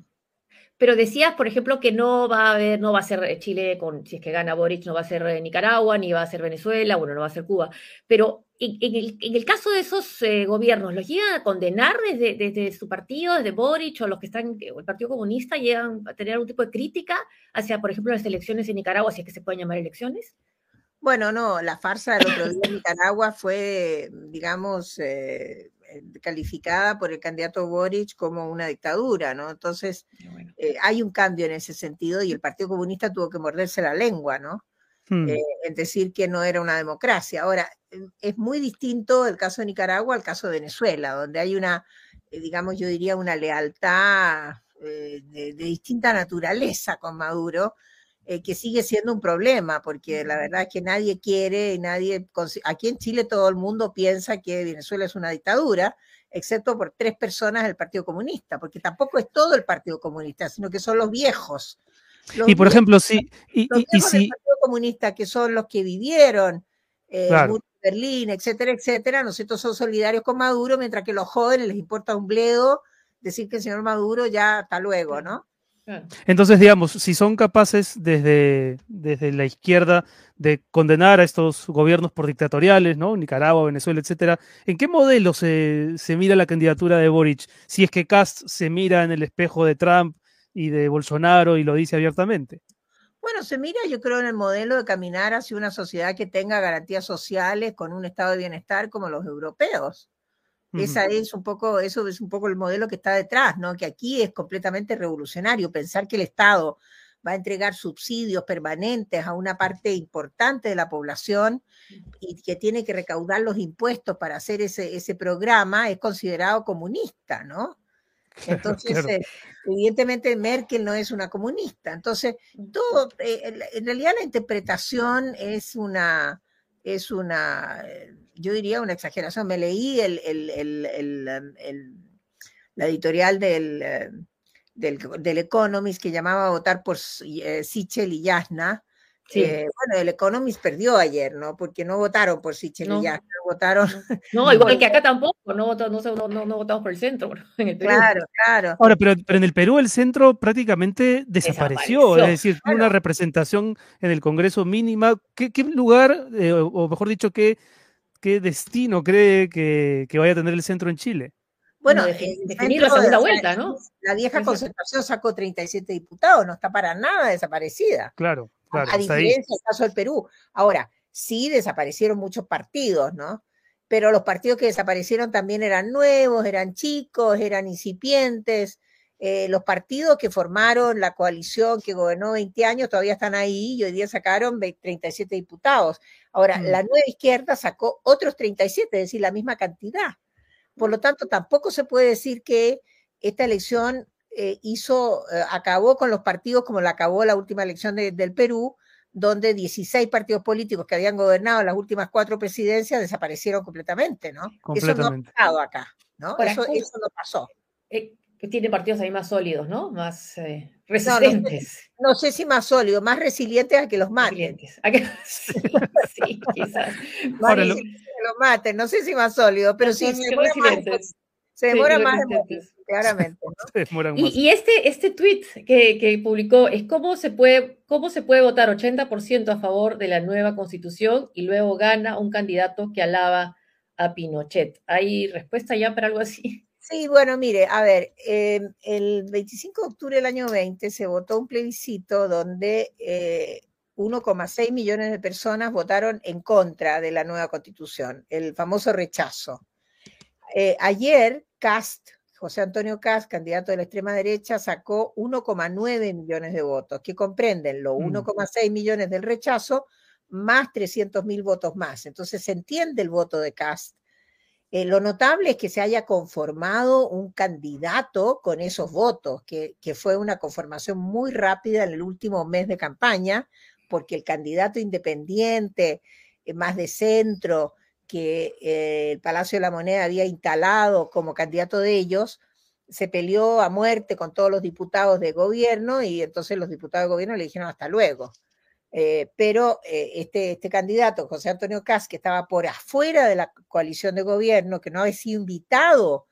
Speaker 3: Pero decías, por ejemplo, que no va a haber, no va a ser eh, Chile con, si es que gana Boric, no va a ser eh, Nicaragua, ni va a ser Venezuela, bueno, no va a ser Cuba. Pero en, el, caso de esos eh, gobiernos, ¿los llegan a condenar desde, su partido, desde Boric o los que están, o el Partido Comunista, llegan a tener algún tipo de crítica hacia, por ejemplo, las elecciones en Nicaragua, si es que se pueden llamar elecciones?
Speaker 7: Bueno, no, la farsa del otro día en Nicaragua fue, digamos, eh, calificada por el candidato Boric como una dictadura, ¿no? Entonces, eh, hay un cambio en ese sentido y el Partido Comunista tuvo que morderse la lengua, ¿no? Hmm. Eh, en decir que no era una democracia. Ahora, es muy distinto el caso de Nicaragua al caso de Venezuela, donde hay una, digamos, yo diría una lealtad de, distinta naturaleza con Maduro, que sigue siendo un problema, porque la verdad es que nadie quiere, nadie, aquí en Chile todo el mundo piensa que Venezuela es una dictadura, excepto por tres personas del Partido Comunista, porque tampoco es todo el Partido Comunista, sino que son los viejos.
Speaker 2: y por ejemplo, sí, y,
Speaker 7: los y, si... Partido Comunista, que son los que vivieron eh, Berlín, etcétera, etcétera, nosotros son solidarios con Maduro, mientras que los jóvenes les importa un bledo decir que el señor Maduro ya hasta luego, ¿no?
Speaker 2: Entonces, digamos, si son capaces desde, desde la izquierda de condenar a estos gobiernos por dictatoriales, ¿no? Nicaragua, Venezuela, etcétera, ¿en qué modelo se, mira la candidatura de Boric? Si es que Cast se mira en el espejo de Trump y de Bolsonaro y lo dice abiertamente.
Speaker 7: Bueno, se mira, yo creo, en el modelo de caminar hacia una sociedad que tenga garantías sociales con un estado de bienestar como los europeos. Esa es un poco, eso es un poco el modelo que está detrás, ¿no? Que aquí es completamente revolucionario pensar que el Estado va a entregar subsidios permanentes a una parte importante de la población y que tiene que recaudar los impuestos para hacer ese, ese programa, es considerado comunista, ¿no? Entonces, eh, evidentemente Merkel no es una comunista. Entonces, todo, eh, en realidad la interpretación es una, es una, eh, yo diría una exageración. Me leí el, la editorial del, eh, del, del, Economist que llamaba a votar por eh, Sichel y Yasna. Eh, bueno, el Economist perdió ayer, ¿no? Porque no votaron por Sichel y Yasna, votaron.
Speaker 3: No, igual que acá tampoco, no, votamos, no, no, no, votamos por el centro, en el Perú.
Speaker 7: Claro, claro.
Speaker 2: Ahora, pero, pero en el Perú el centro prácticamente desapareció, es decir, una representación en el Congreso mínima. ¿Qué, qué lugar, o mejor dicho, qué qué destino cree que, vaya a tener el centro en Chile.
Speaker 7: Bueno, definir la segunda vuelta, ¿no? La vieja concentración sacó 37 diputados, no está para nada desaparecida.
Speaker 2: Claro, claro.
Speaker 7: A, diferencia del caso del Perú. Ahora, sí desaparecieron muchos partidos, ¿no? Pero los partidos que desaparecieron también eran nuevos, eran chicos, eran incipientes. Eh, los partidos que formaron la coalición que gobernó 20 años todavía están ahí y hoy día sacaron 37 diputados. Ahora, mm. la nueva izquierda sacó otros 37, es decir, la misma cantidad. Por lo tanto, tampoco se puede decir que esta elección eh, hizo, eh, acabó con los partidos como la acabó la última elección del Perú, donde 16 partidos políticos que habían gobernado las últimas cuatro presidencias desaparecieron completamente, ¿no? Eso no ha pasado acá, ¿no? Eso, eso, no pasó
Speaker 3: que tiene partidos ahí más sólidos, ¿no? Más eh, resistentes.
Speaker 7: No, sé, si más sólidos, más resilientes a que los maten. sí, quizás. Más que los maten, no sé si más sólidos, pero sí, se demora más, se demora más claramente. ¿no?
Speaker 3: y, y, este, este tweet que, que, publicó es cómo se, puede, cómo se puede votar 80% a favor de la nueva constitución y luego gana un candidato que alaba a Pinochet. ¿Hay respuesta ya para algo así?
Speaker 7: Sí, bueno, mire, a ver, em, el 25 de octubre del año 20 se votó un plebiscito donde 1,6 eh, millones de personas votaron en contra de la nueva constitución, el famoso rechazo. Eh, ayer, Cast, José Antonio Cast, candidato de la extrema derecha, sacó 1,9 millones de votos, que comprenden los 1,6 mm. millones del rechazo más 300 mil votos más. Entonces se entiende el voto de Cast eh, lo notable es que se haya conformado un candidato con esos votos, que, fue una conformación muy rápida en el último mes de campaña, porque el candidato independiente, eh, más de centro, que eh, el Palacio de la Moneda había instalado como candidato de ellos, se peleó a muerte con todos los diputados de gobierno y entonces los diputados de gobierno le dijeron hasta luego. Eh, pero eh, este, este candidato, José Antonio Cas, que estaba por afuera de la coalición de gobierno, que no había sido invitado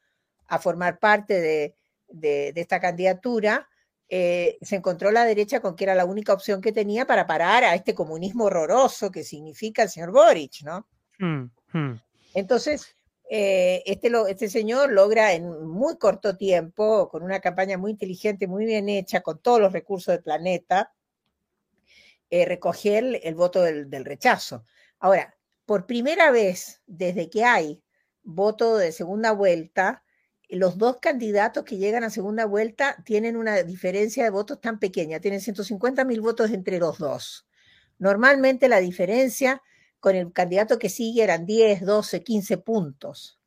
Speaker 7: a formar parte de, esta candidatura, eh, se encontró la derecha con que era la única opción que tenía para parar a este comunismo horroroso que significa el señor Boric, ¿no? Mm, mm. Entonces, este, este señor logra en muy corto tiempo, con una campaña muy inteligente, muy bien hecha, con todos los recursos del planeta, eh, recoger el, voto del, rechazo. Ahora, por primera vez desde que hay voto de segunda vuelta, los dos candidatos que llegan a segunda vuelta tienen una diferencia de votos tan pequeña, tienen 150 mil votos entre los dos. Normalmente la diferencia con el candidato que sigue eran 10, 12, 15 puntos.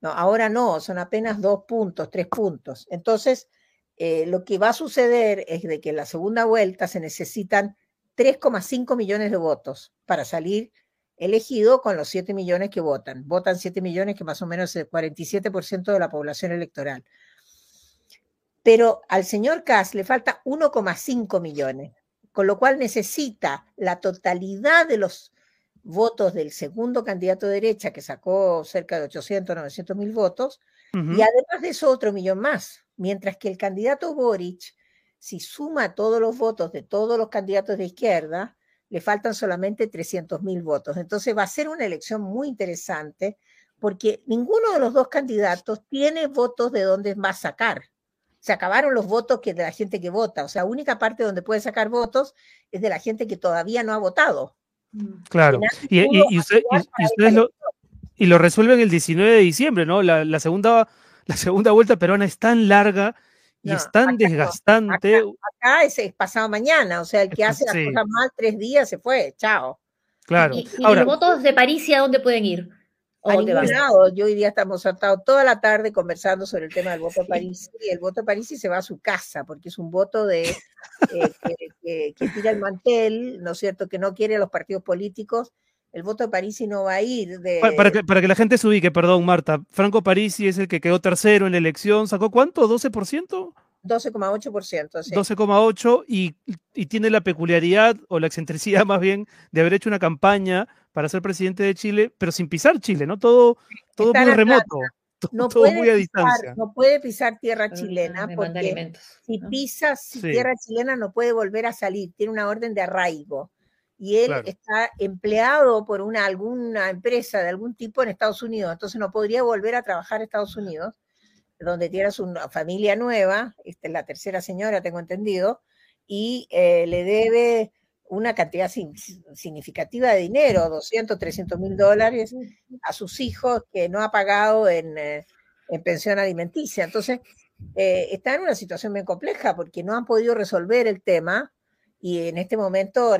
Speaker 7: No, ahora no, son apenas dos puntos, tres puntos. Entonces, eh, lo que va a suceder es de que en la segunda vuelta se necesitan 3,5 millones de votos para salir elegido con los 7 millones que votan. Votan 7 millones, que más o menos es el 47% de la población electoral. Pero al señor Kass le falta 1,5 millones, con lo cual necesita la totalidad de los votos del segundo candidato de derecha, que sacó cerca de 800, 900 mil votos, y además de eso otro millón más, mientras que el candidato Boric si suma todos los votos de todos los candidatos de izquierda, le faltan solamente 300 mil votos. Entonces va a ser una elección muy interesante porque ninguno de los dos candidatos tiene votos de dónde va a sacar. Se acabaron los votos que de la gente que vota. O sea, la única parte donde puede sacar votos es de la gente que todavía no ha votado.
Speaker 2: Mm. Claro. Y, ustedes lo, y lo resuelven el 19 de diciembre, ¿no? La, la, segunda, la segunda vuelta peruana es tan larga y es tan desgastante.
Speaker 7: Acá, es, pasado mañana, o sea, el que hace las cosas mal tres días se fue, chao.
Speaker 2: Claro.
Speaker 3: ¿Y, los votos de París y a dónde pueden ir?
Speaker 7: A ningún lado. Yo hoy día estamos sentados toda la tarde conversando sobre el tema del voto de París y el voto de París y se va a su casa porque es un voto de eh, que, tira el mantel, ¿no es cierto? Que no quiere a los partidos políticos el voto de Parisi no va a ir de...
Speaker 2: Para, que, para que la gente se ubique, perdón, Marta, Franco Parisi es el que quedó tercero en la elección, ¿sacó cuánto? ¿12%?
Speaker 7: 12,8%. Sí.
Speaker 2: 12,8% y, y tiene la peculiaridad o la excentricidad más bien de haber hecho una campaña para ser presidente de Chile, pero sin pisar Chile, ¿no? Todo, todo muy remoto.
Speaker 7: No todo muy a distancia. No puede pisar tierra chilena porque si pisas tierra chilena no puede volver a salir, tiene una orden de arraigo y él está empleado por una, alguna empresa de algún tipo en Estados Unidos, entonces no podría volver a trabajar en Estados Unidos, donde tienes una familia nueva, esta es la tercera señora, tengo entendido, y eh, le debe una cantidad significativa de dinero, 200, 300 mil dólares, a sus hijos que no ha pagado en, eh, en pensión alimenticia. Entonces, eh, está en una situación bien compleja porque no han podido resolver el tema y en este momento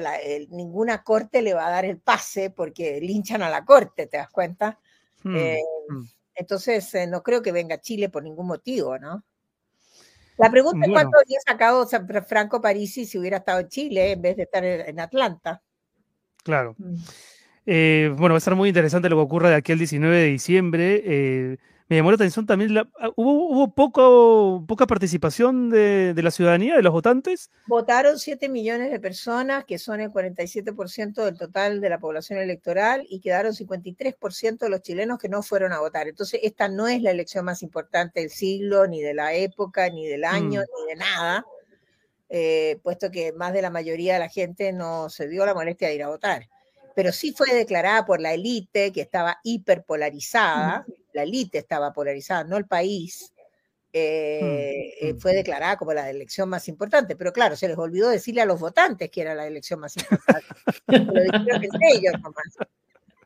Speaker 7: ninguna corte le va a dar el pase porque linchan a la corte, ¿te das cuenta? Hmm, eh, hmm. Entonces, eh, no creo que venga Chile por ningún motivo, ¿no? La pregunta es cuánto habría sacado Franco Parisi si hubiera estado en Chile en vez de estar en Atlanta.
Speaker 2: Claro. Mm. bueno, va a estar muy interesante lo que ocurra de aquí al 19 de diciembre me llamó la atención también, la, ah, hubo, hubo poco, poca participación de, la ciudadanía, de los votantes.
Speaker 7: Votaron 7 millones de personas, que son el 47% del total de la población electoral, y quedaron 53% de los chilenos que no fueron a votar. Entonces, esta no es la elección más importante del siglo, ni de la época, ni del año, mm. ni de nada, eh, puesto que más de la mayoría de la gente no se dio la molestia de ir a votar pero sí fue declarada por la élite que estaba hiperpolarizada, la élite estaba polarizada, no el país, eh, eh, fue declarada como la elección más importante, pero claro, se les olvidó decirle a los votantes que era la elección más importante. Lo dijeron ellos nomás.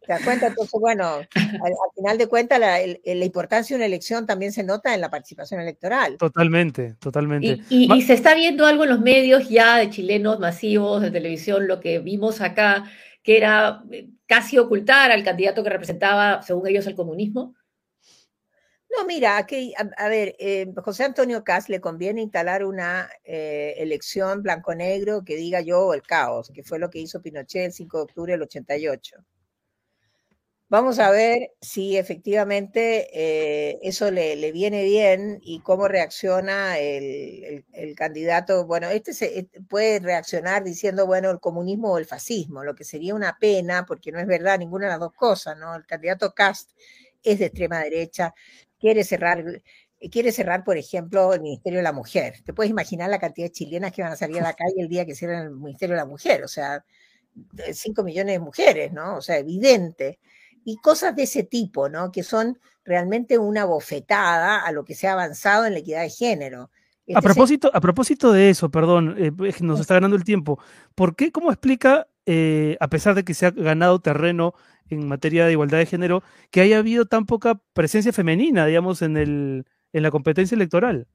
Speaker 7: ¿Te das cuenta? Entonces, bueno, al, final de cuentas, la, importancia de una elección también se nota en la participación electoral.
Speaker 2: Totalmente, totalmente.
Speaker 3: Y, y, se está viendo algo en los medios ya de chilenos masivos, de televisión, lo que vimos acá, que era eh, casi ocultar al candidato que representaba, según ellos, el comunismo?
Speaker 7: No, mira, a, ver, eh, José Antonio Cas le conviene instalar una eh, elección blanco-negro que diga yo el caos, que fue lo que hizo Pinochet el 5 de octubre del 88. Vamos a ver si efectivamente eh, eso le, viene bien y cómo reacciona el, candidato. Bueno, este se, eh, puede reaccionar diciendo, bueno, el comunismo o el fascismo, lo que sería una pena, porque no es verdad ninguna de las dos cosas, ¿no? El candidato Cast es de extrema derecha, quiere cerrar, quiere cerrar, por ejemplo, el Ministerio de la Mujer. Te puedes imaginar la cantidad de chilenas que van a salir a la calle el día que cierren el Ministerio de la Mujer, o sea, 5 millones de mujeres, ¿no? O sea, evidente y cosas de ese tipo, ¿no? Que son realmente una bofetada a lo que se ha avanzado en la equidad de género. a,
Speaker 2: propósito, a propósito de eso, perdón, eh, nos está ganando el tiempo, ¿por qué, cómo explica, eh, a pesar de que se ha ganado terreno en materia de igualdad de género, que haya habido tan poca presencia femenina, digamos, en, el, en la competencia electoral?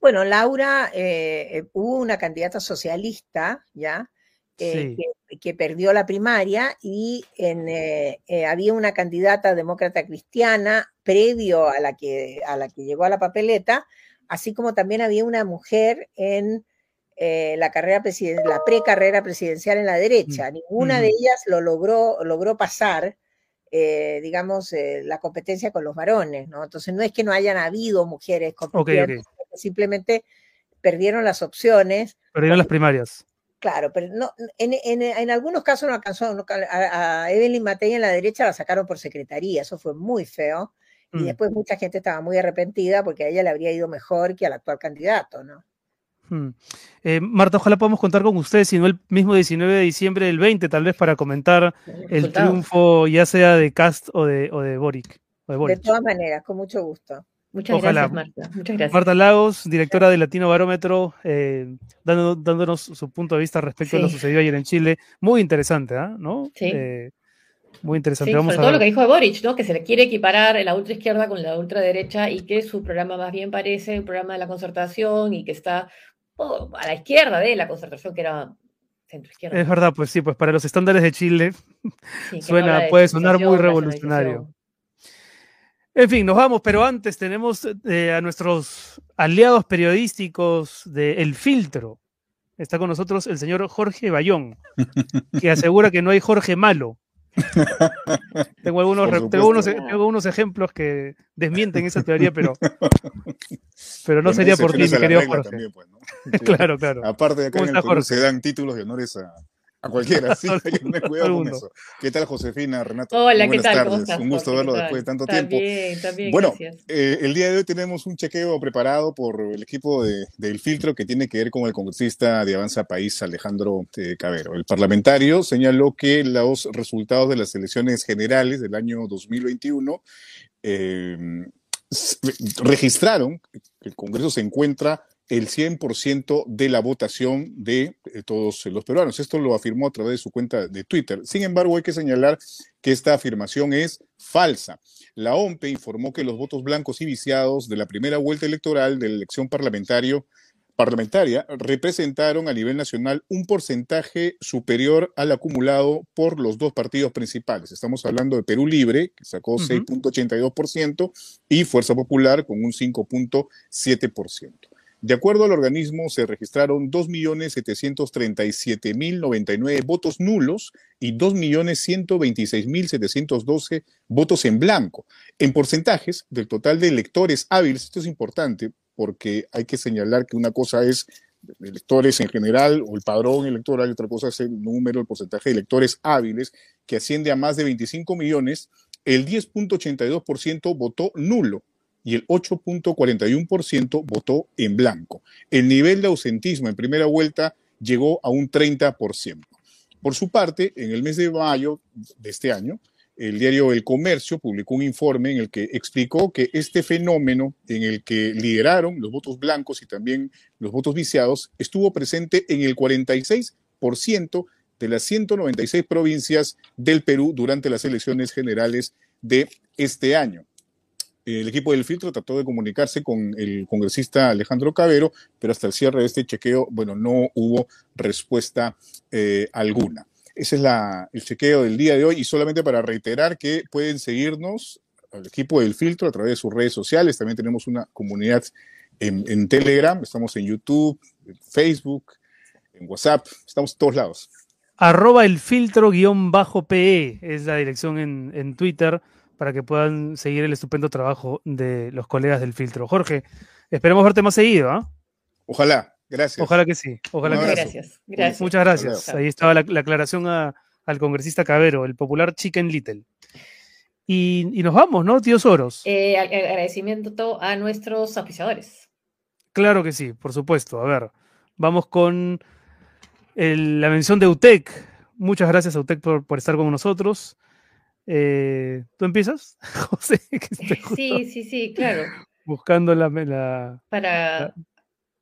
Speaker 7: Bueno, Laura, eh, hubo una candidata socialista, ¿ya? que, que perdió la primaria y en, eh, eh, había una candidata demócrata cristiana previo a la, que, a la que llegó a la papeleta, así como también había una mujer en eh, la carrera la precarrera presidencial en la derecha. Mm, Ninguna de ellas lo logró, logró pasar, digamos, la competencia con los varones, ¿no? Entonces no es que no hayan habido mujeres compitiendo, simplemente perdieron las opciones.
Speaker 2: Perdieron las primarias.
Speaker 7: Claro, pero no, en, en, en algunos casos no alcanzó, a, Evelyn Matei en la derecha la sacaron por secretaría, eso fue muy feo. Y mm. después mucha gente estaba muy arrepentida porque a ella le habría ido mejor que al actual candidato, ¿no?
Speaker 2: Mm. Eh, Marta, ojalá podamos contar con ustedes, si no el mismo 19 de diciembre del 20, tal vez para comentar el triunfo ya sea de Cast o de, o de Boric.
Speaker 7: de todas maneras, con mucho gusto.
Speaker 3: Muchas gracias, Marta. Muchas gracias.
Speaker 2: Marta Lagos, directora de Latino Barómetro, eh, dándonos su punto de vista respecto a lo sucedido ayer en Chile. Muy interesante, ¿ah? ¿no?
Speaker 3: Sí.
Speaker 2: Eh, muy interesante.
Speaker 3: Sí, sobre todo lo que dijo de Boric, ¿no? Que se le quiere equiparar la ultraizquierda con la ultraderecha y que su programa más bien parece un programa de la concertación y que está a la izquierda de la concertación, que era centro izquierda.
Speaker 2: Es verdad, pues sí, pues para los estándares de Chile suena, puede sonar muy revolucionario. En fin, nos vamos, pero antes tenemos eh, a nuestros aliados periodísticos de El Filtro. Está con nosotros el señor Jorge Bayón, que asegura que no hay Jorge malo. tengo, algunos, tengo, unos, ejemplos que desmienten esa teoría, pero, pero no sería por ti, mi querido Jorge. Pues, claro, claro.
Speaker 8: Aparte de acá en el se dan títulos de honores a, a cualquiera, sí, hay que tener cuidado con eso. ¿Qué tal, Josefina, Renato?
Speaker 3: Hola, ¿qué tal? Tardes.
Speaker 8: Un gusto verlo después de tanto tiempo.
Speaker 3: También,
Speaker 8: bueno, eh, el día de hoy tenemos un chequeo preparado por el equipo de, del filtro que tiene que ver con el congresista de Avanza País, Alejandro eh, Cabero. El parlamentario señaló que los resultados de las elecciones generales del año 2021 eh, registraron que el Congreso se encuentra el 100% de la votación de eh, todos los peruanos. Esto lo afirmó a través de su cuenta de Twitter. Sin embargo, hay que señalar que esta afirmación es falsa. La OMPE informó que los votos blancos y viciados de la primera vuelta electoral de la elección parlamentario parlamentaria representaron a nivel nacional un porcentaje superior al acumulado por los dos partidos principales. Estamos hablando de Perú Libre, que sacó 6.82%, y Fuerza Popular con un 5.7%. De acuerdo al organismo, se registraron 2.737.099 votos nulos y 2.126.712 votos en blanco. En porcentajes del total de electores hábiles, esto es importante porque hay que señalar que una cosa es electores en general o el padrón electoral y otra cosa es el número, el porcentaje de electores hábiles que asciende a más de 25 millones, el 10.82% votó nulo y el 8.41% votó en blanco. El nivel de ausentismo en primera vuelta llegó a un 30%. Por su parte, en el mes de mayo de este año, el diario El Comercio publicó un informe en el que explicó que este fenómeno en el que lideraron los votos blancos y también los votos viciados estuvo presente en el 46% de las 196 provincias del Perú durante las elecciones generales de este año. El equipo del filtro trató de comunicarse con el congresista Alejandro Cabero, pero hasta el cierre de este chequeo, bueno, no hubo respuesta eh, alguna. Ese es el chequeo del día de hoy y solamente para reiterar que pueden seguirnos al equipo del filtro a través de sus redes sociales. También tenemos una comunidad en, Telegram, estamos en YouTube, en Facebook, en WhatsApp, estamos en todos lados.
Speaker 2: Arroba el filtro guion bajo PE es la dirección en Twitter para que puedan seguir el estupendo trabajo de los colegas del filtro. Jorge, esperemos verte más seguido. ¿ah?
Speaker 8: Ojalá. Gracias.
Speaker 2: Ojalá que sí. Ojalá que
Speaker 3: gracias. gracias.
Speaker 2: Muchas gracias. Ahí estaba la, aclaración al congresista Cabero, el popular Chicken Little. Y, nos vamos, ¿no, tío Soros?
Speaker 3: Eh, agradecimiento a nuestros oficiadores.
Speaker 2: Claro que sí, por supuesto. A ver, vamos con la mención de UTEC. Muchas gracias a UTEC por, estar con nosotros. Eh, ¿Tú empiezas, José?
Speaker 3: sí, sí, sí, claro.
Speaker 2: Buscando la, la
Speaker 3: para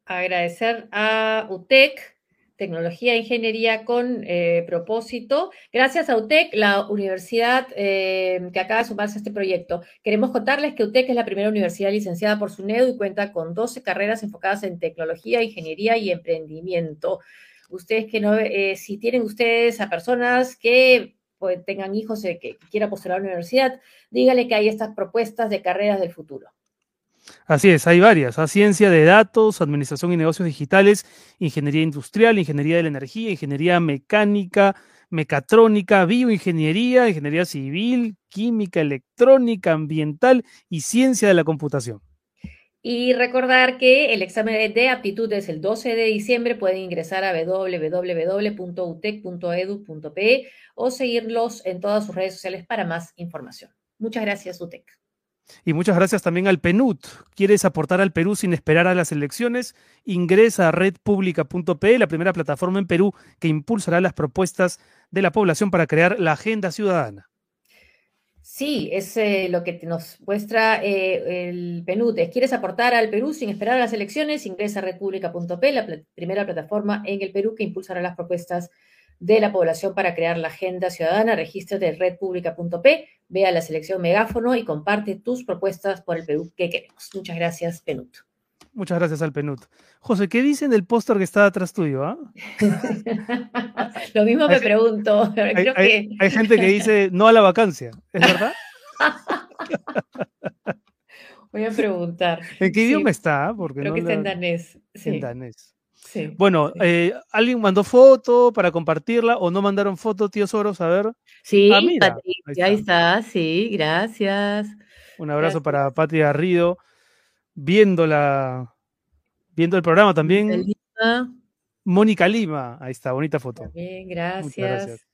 Speaker 3: agradecer a UTEC, Tecnología e Ingeniería con eh, propósito. Gracias a UTEC, la universidad eh, que acaba de sumarse a este proyecto. Queremos contarles que UTEC es la primera universidad licenciada por SUNEDU y cuenta con 12 carreras enfocadas en tecnología, ingeniería y emprendimiento. Ustedes que no, eh, si tienen ustedes a personas que pues, tengan hijos que quieran postular a la universidad, díganle que hay estas propuestas de carreras del futuro.
Speaker 2: Así es, hay varias. ¿ah? Ciencia de datos, administración y negocios digitales, ingeniería industrial, ingeniería de la energía, ingeniería mecánica, mecatrónica, bioingeniería, ingeniería civil, química, electrónica, ambiental y ciencia de la computación.
Speaker 3: Y recordar que el examen de aptitud es el 12 de diciembre. Pueden ingresar a www.utec.edu.pe o seguirlos en todas sus redes sociales para más información. Muchas gracias, UTEC.
Speaker 2: Y muchas gracias también al PNUD. ¿Quieres aportar al Perú sin esperar a las elecciones? Ingresa a redpublica.pe, la primera plataforma en Perú que impulsará las propuestas de la población para crear la agenda ciudadana.
Speaker 3: Sí, es eh, lo que nos muestra eh, el PNUD. ¿Quieres aportar al Perú sin esperar a las elecciones? Ingresa a redpublica.pe, la primera plataforma en el Perú que impulsará las propuestas de la población para crear la agenda ciudadana. Regístrate en redpublica.p, ve a la selección megáfono y comparte tus propuestas por el Perú que queremos. Muchas gracias, Penut.
Speaker 2: Muchas gracias al Penut. José, ¿qué dicen del póster que está atrás tuyo? Ah?
Speaker 3: Lo mismo me pregunto.
Speaker 2: Hay, gente que dice no a la vacancia, ¿es verdad?
Speaker 3: Voy a preguntar.
Speaker 2: ¿En qué idioma está? Porque
Speaker 3: Creo que está en danés.
Speaker 2: En danés. Bueno, eh, ¿alguien mandó foto para compartirla o no mandaron foto, tío Soros? A ver.
Speaker 3: Sí, ah, ahí, está. sí, gracias.
Speaker 2: Un abrazo para Pati Garrido, viendo, viendo el programa también. Mónica Lima, ahí está, bonita foto.
Speaker 3: Bien, gracias.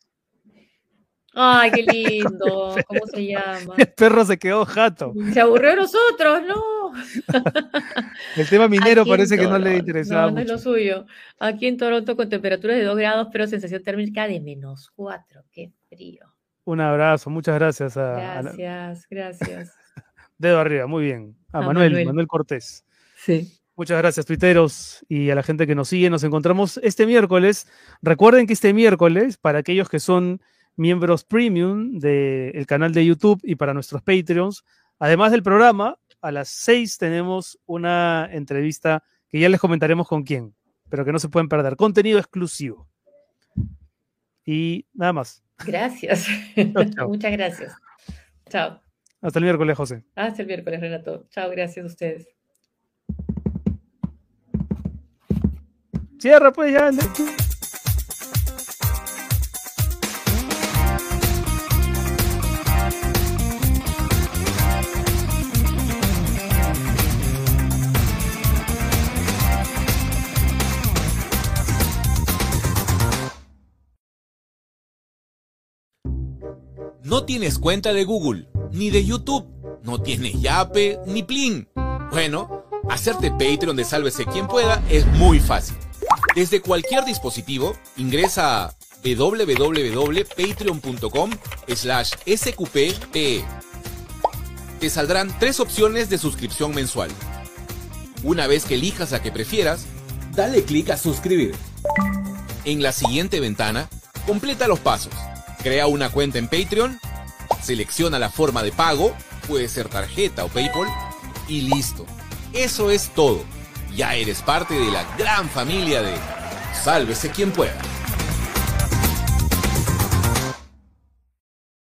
Speaker 3: Ay, qué lindo. ¿Cómo se llama?
Speaker 2: El perro se quedó jato.
Speaker 3: Se aburrió a nosotros, no.
Speaker 2: El tema minero parece que no le interesaba. No, no
Speaker 3: es lo suyo. Aquí en Toronto con temperaturas de 2 grados, pero sensación térmica de menos 4. Qué frío.
Speaker 2: Un abrazo, muchas gracias
Speaker 3: a. Gracias, gracias.
Speaker 2: Dedo arriba, muy bien. A, Manuel, Manuel, Cortés.
Speaker 3: Sí.
Speaker 2: Muchas gracias, tuiteros, y a la gente que nos sigue. Nos encontramos este miércoles. Recuerden que este miércoles, para aquellos que son miembros premium del canal de YouTube y para nuestros Patreons, además del programa, a las 6 tenemos una entrevista que ya les comentaremos con quién, pero que no se pueden perder. Contenido exclusivo. Y nada más.
Speaker 3: Gracias. Muchas gracias. Chao.
Speaker 2: Hasta el miércoles, José.
Speaker 3: Hasta el miércoles, Renato. Chao, gracias a ustedes.
Speaker 2: Cierra, pues ya.
Speaker 1: No tienes cuenta de Google, ni de YouTube, no tienes Yape, ni Plin. Bueno, hacerte Patreon de Sálvese quien pueda es muy fácil. Desde cualquier dispositivo, ingresa a www.patreon.com slash sqppe. Te saldrán tres opciones de suscripción mensual. Una vez que elijas la que prefieras, dale clic a suscribir. En la siguiente ventana, completa los pasos. Crea una cuenta en Patreon, selecciona la forma de pago, puede ser tarjeta o PayPal, y listo. Eso es todo ya eres parte de la gran familia de Sálvese quien pueda.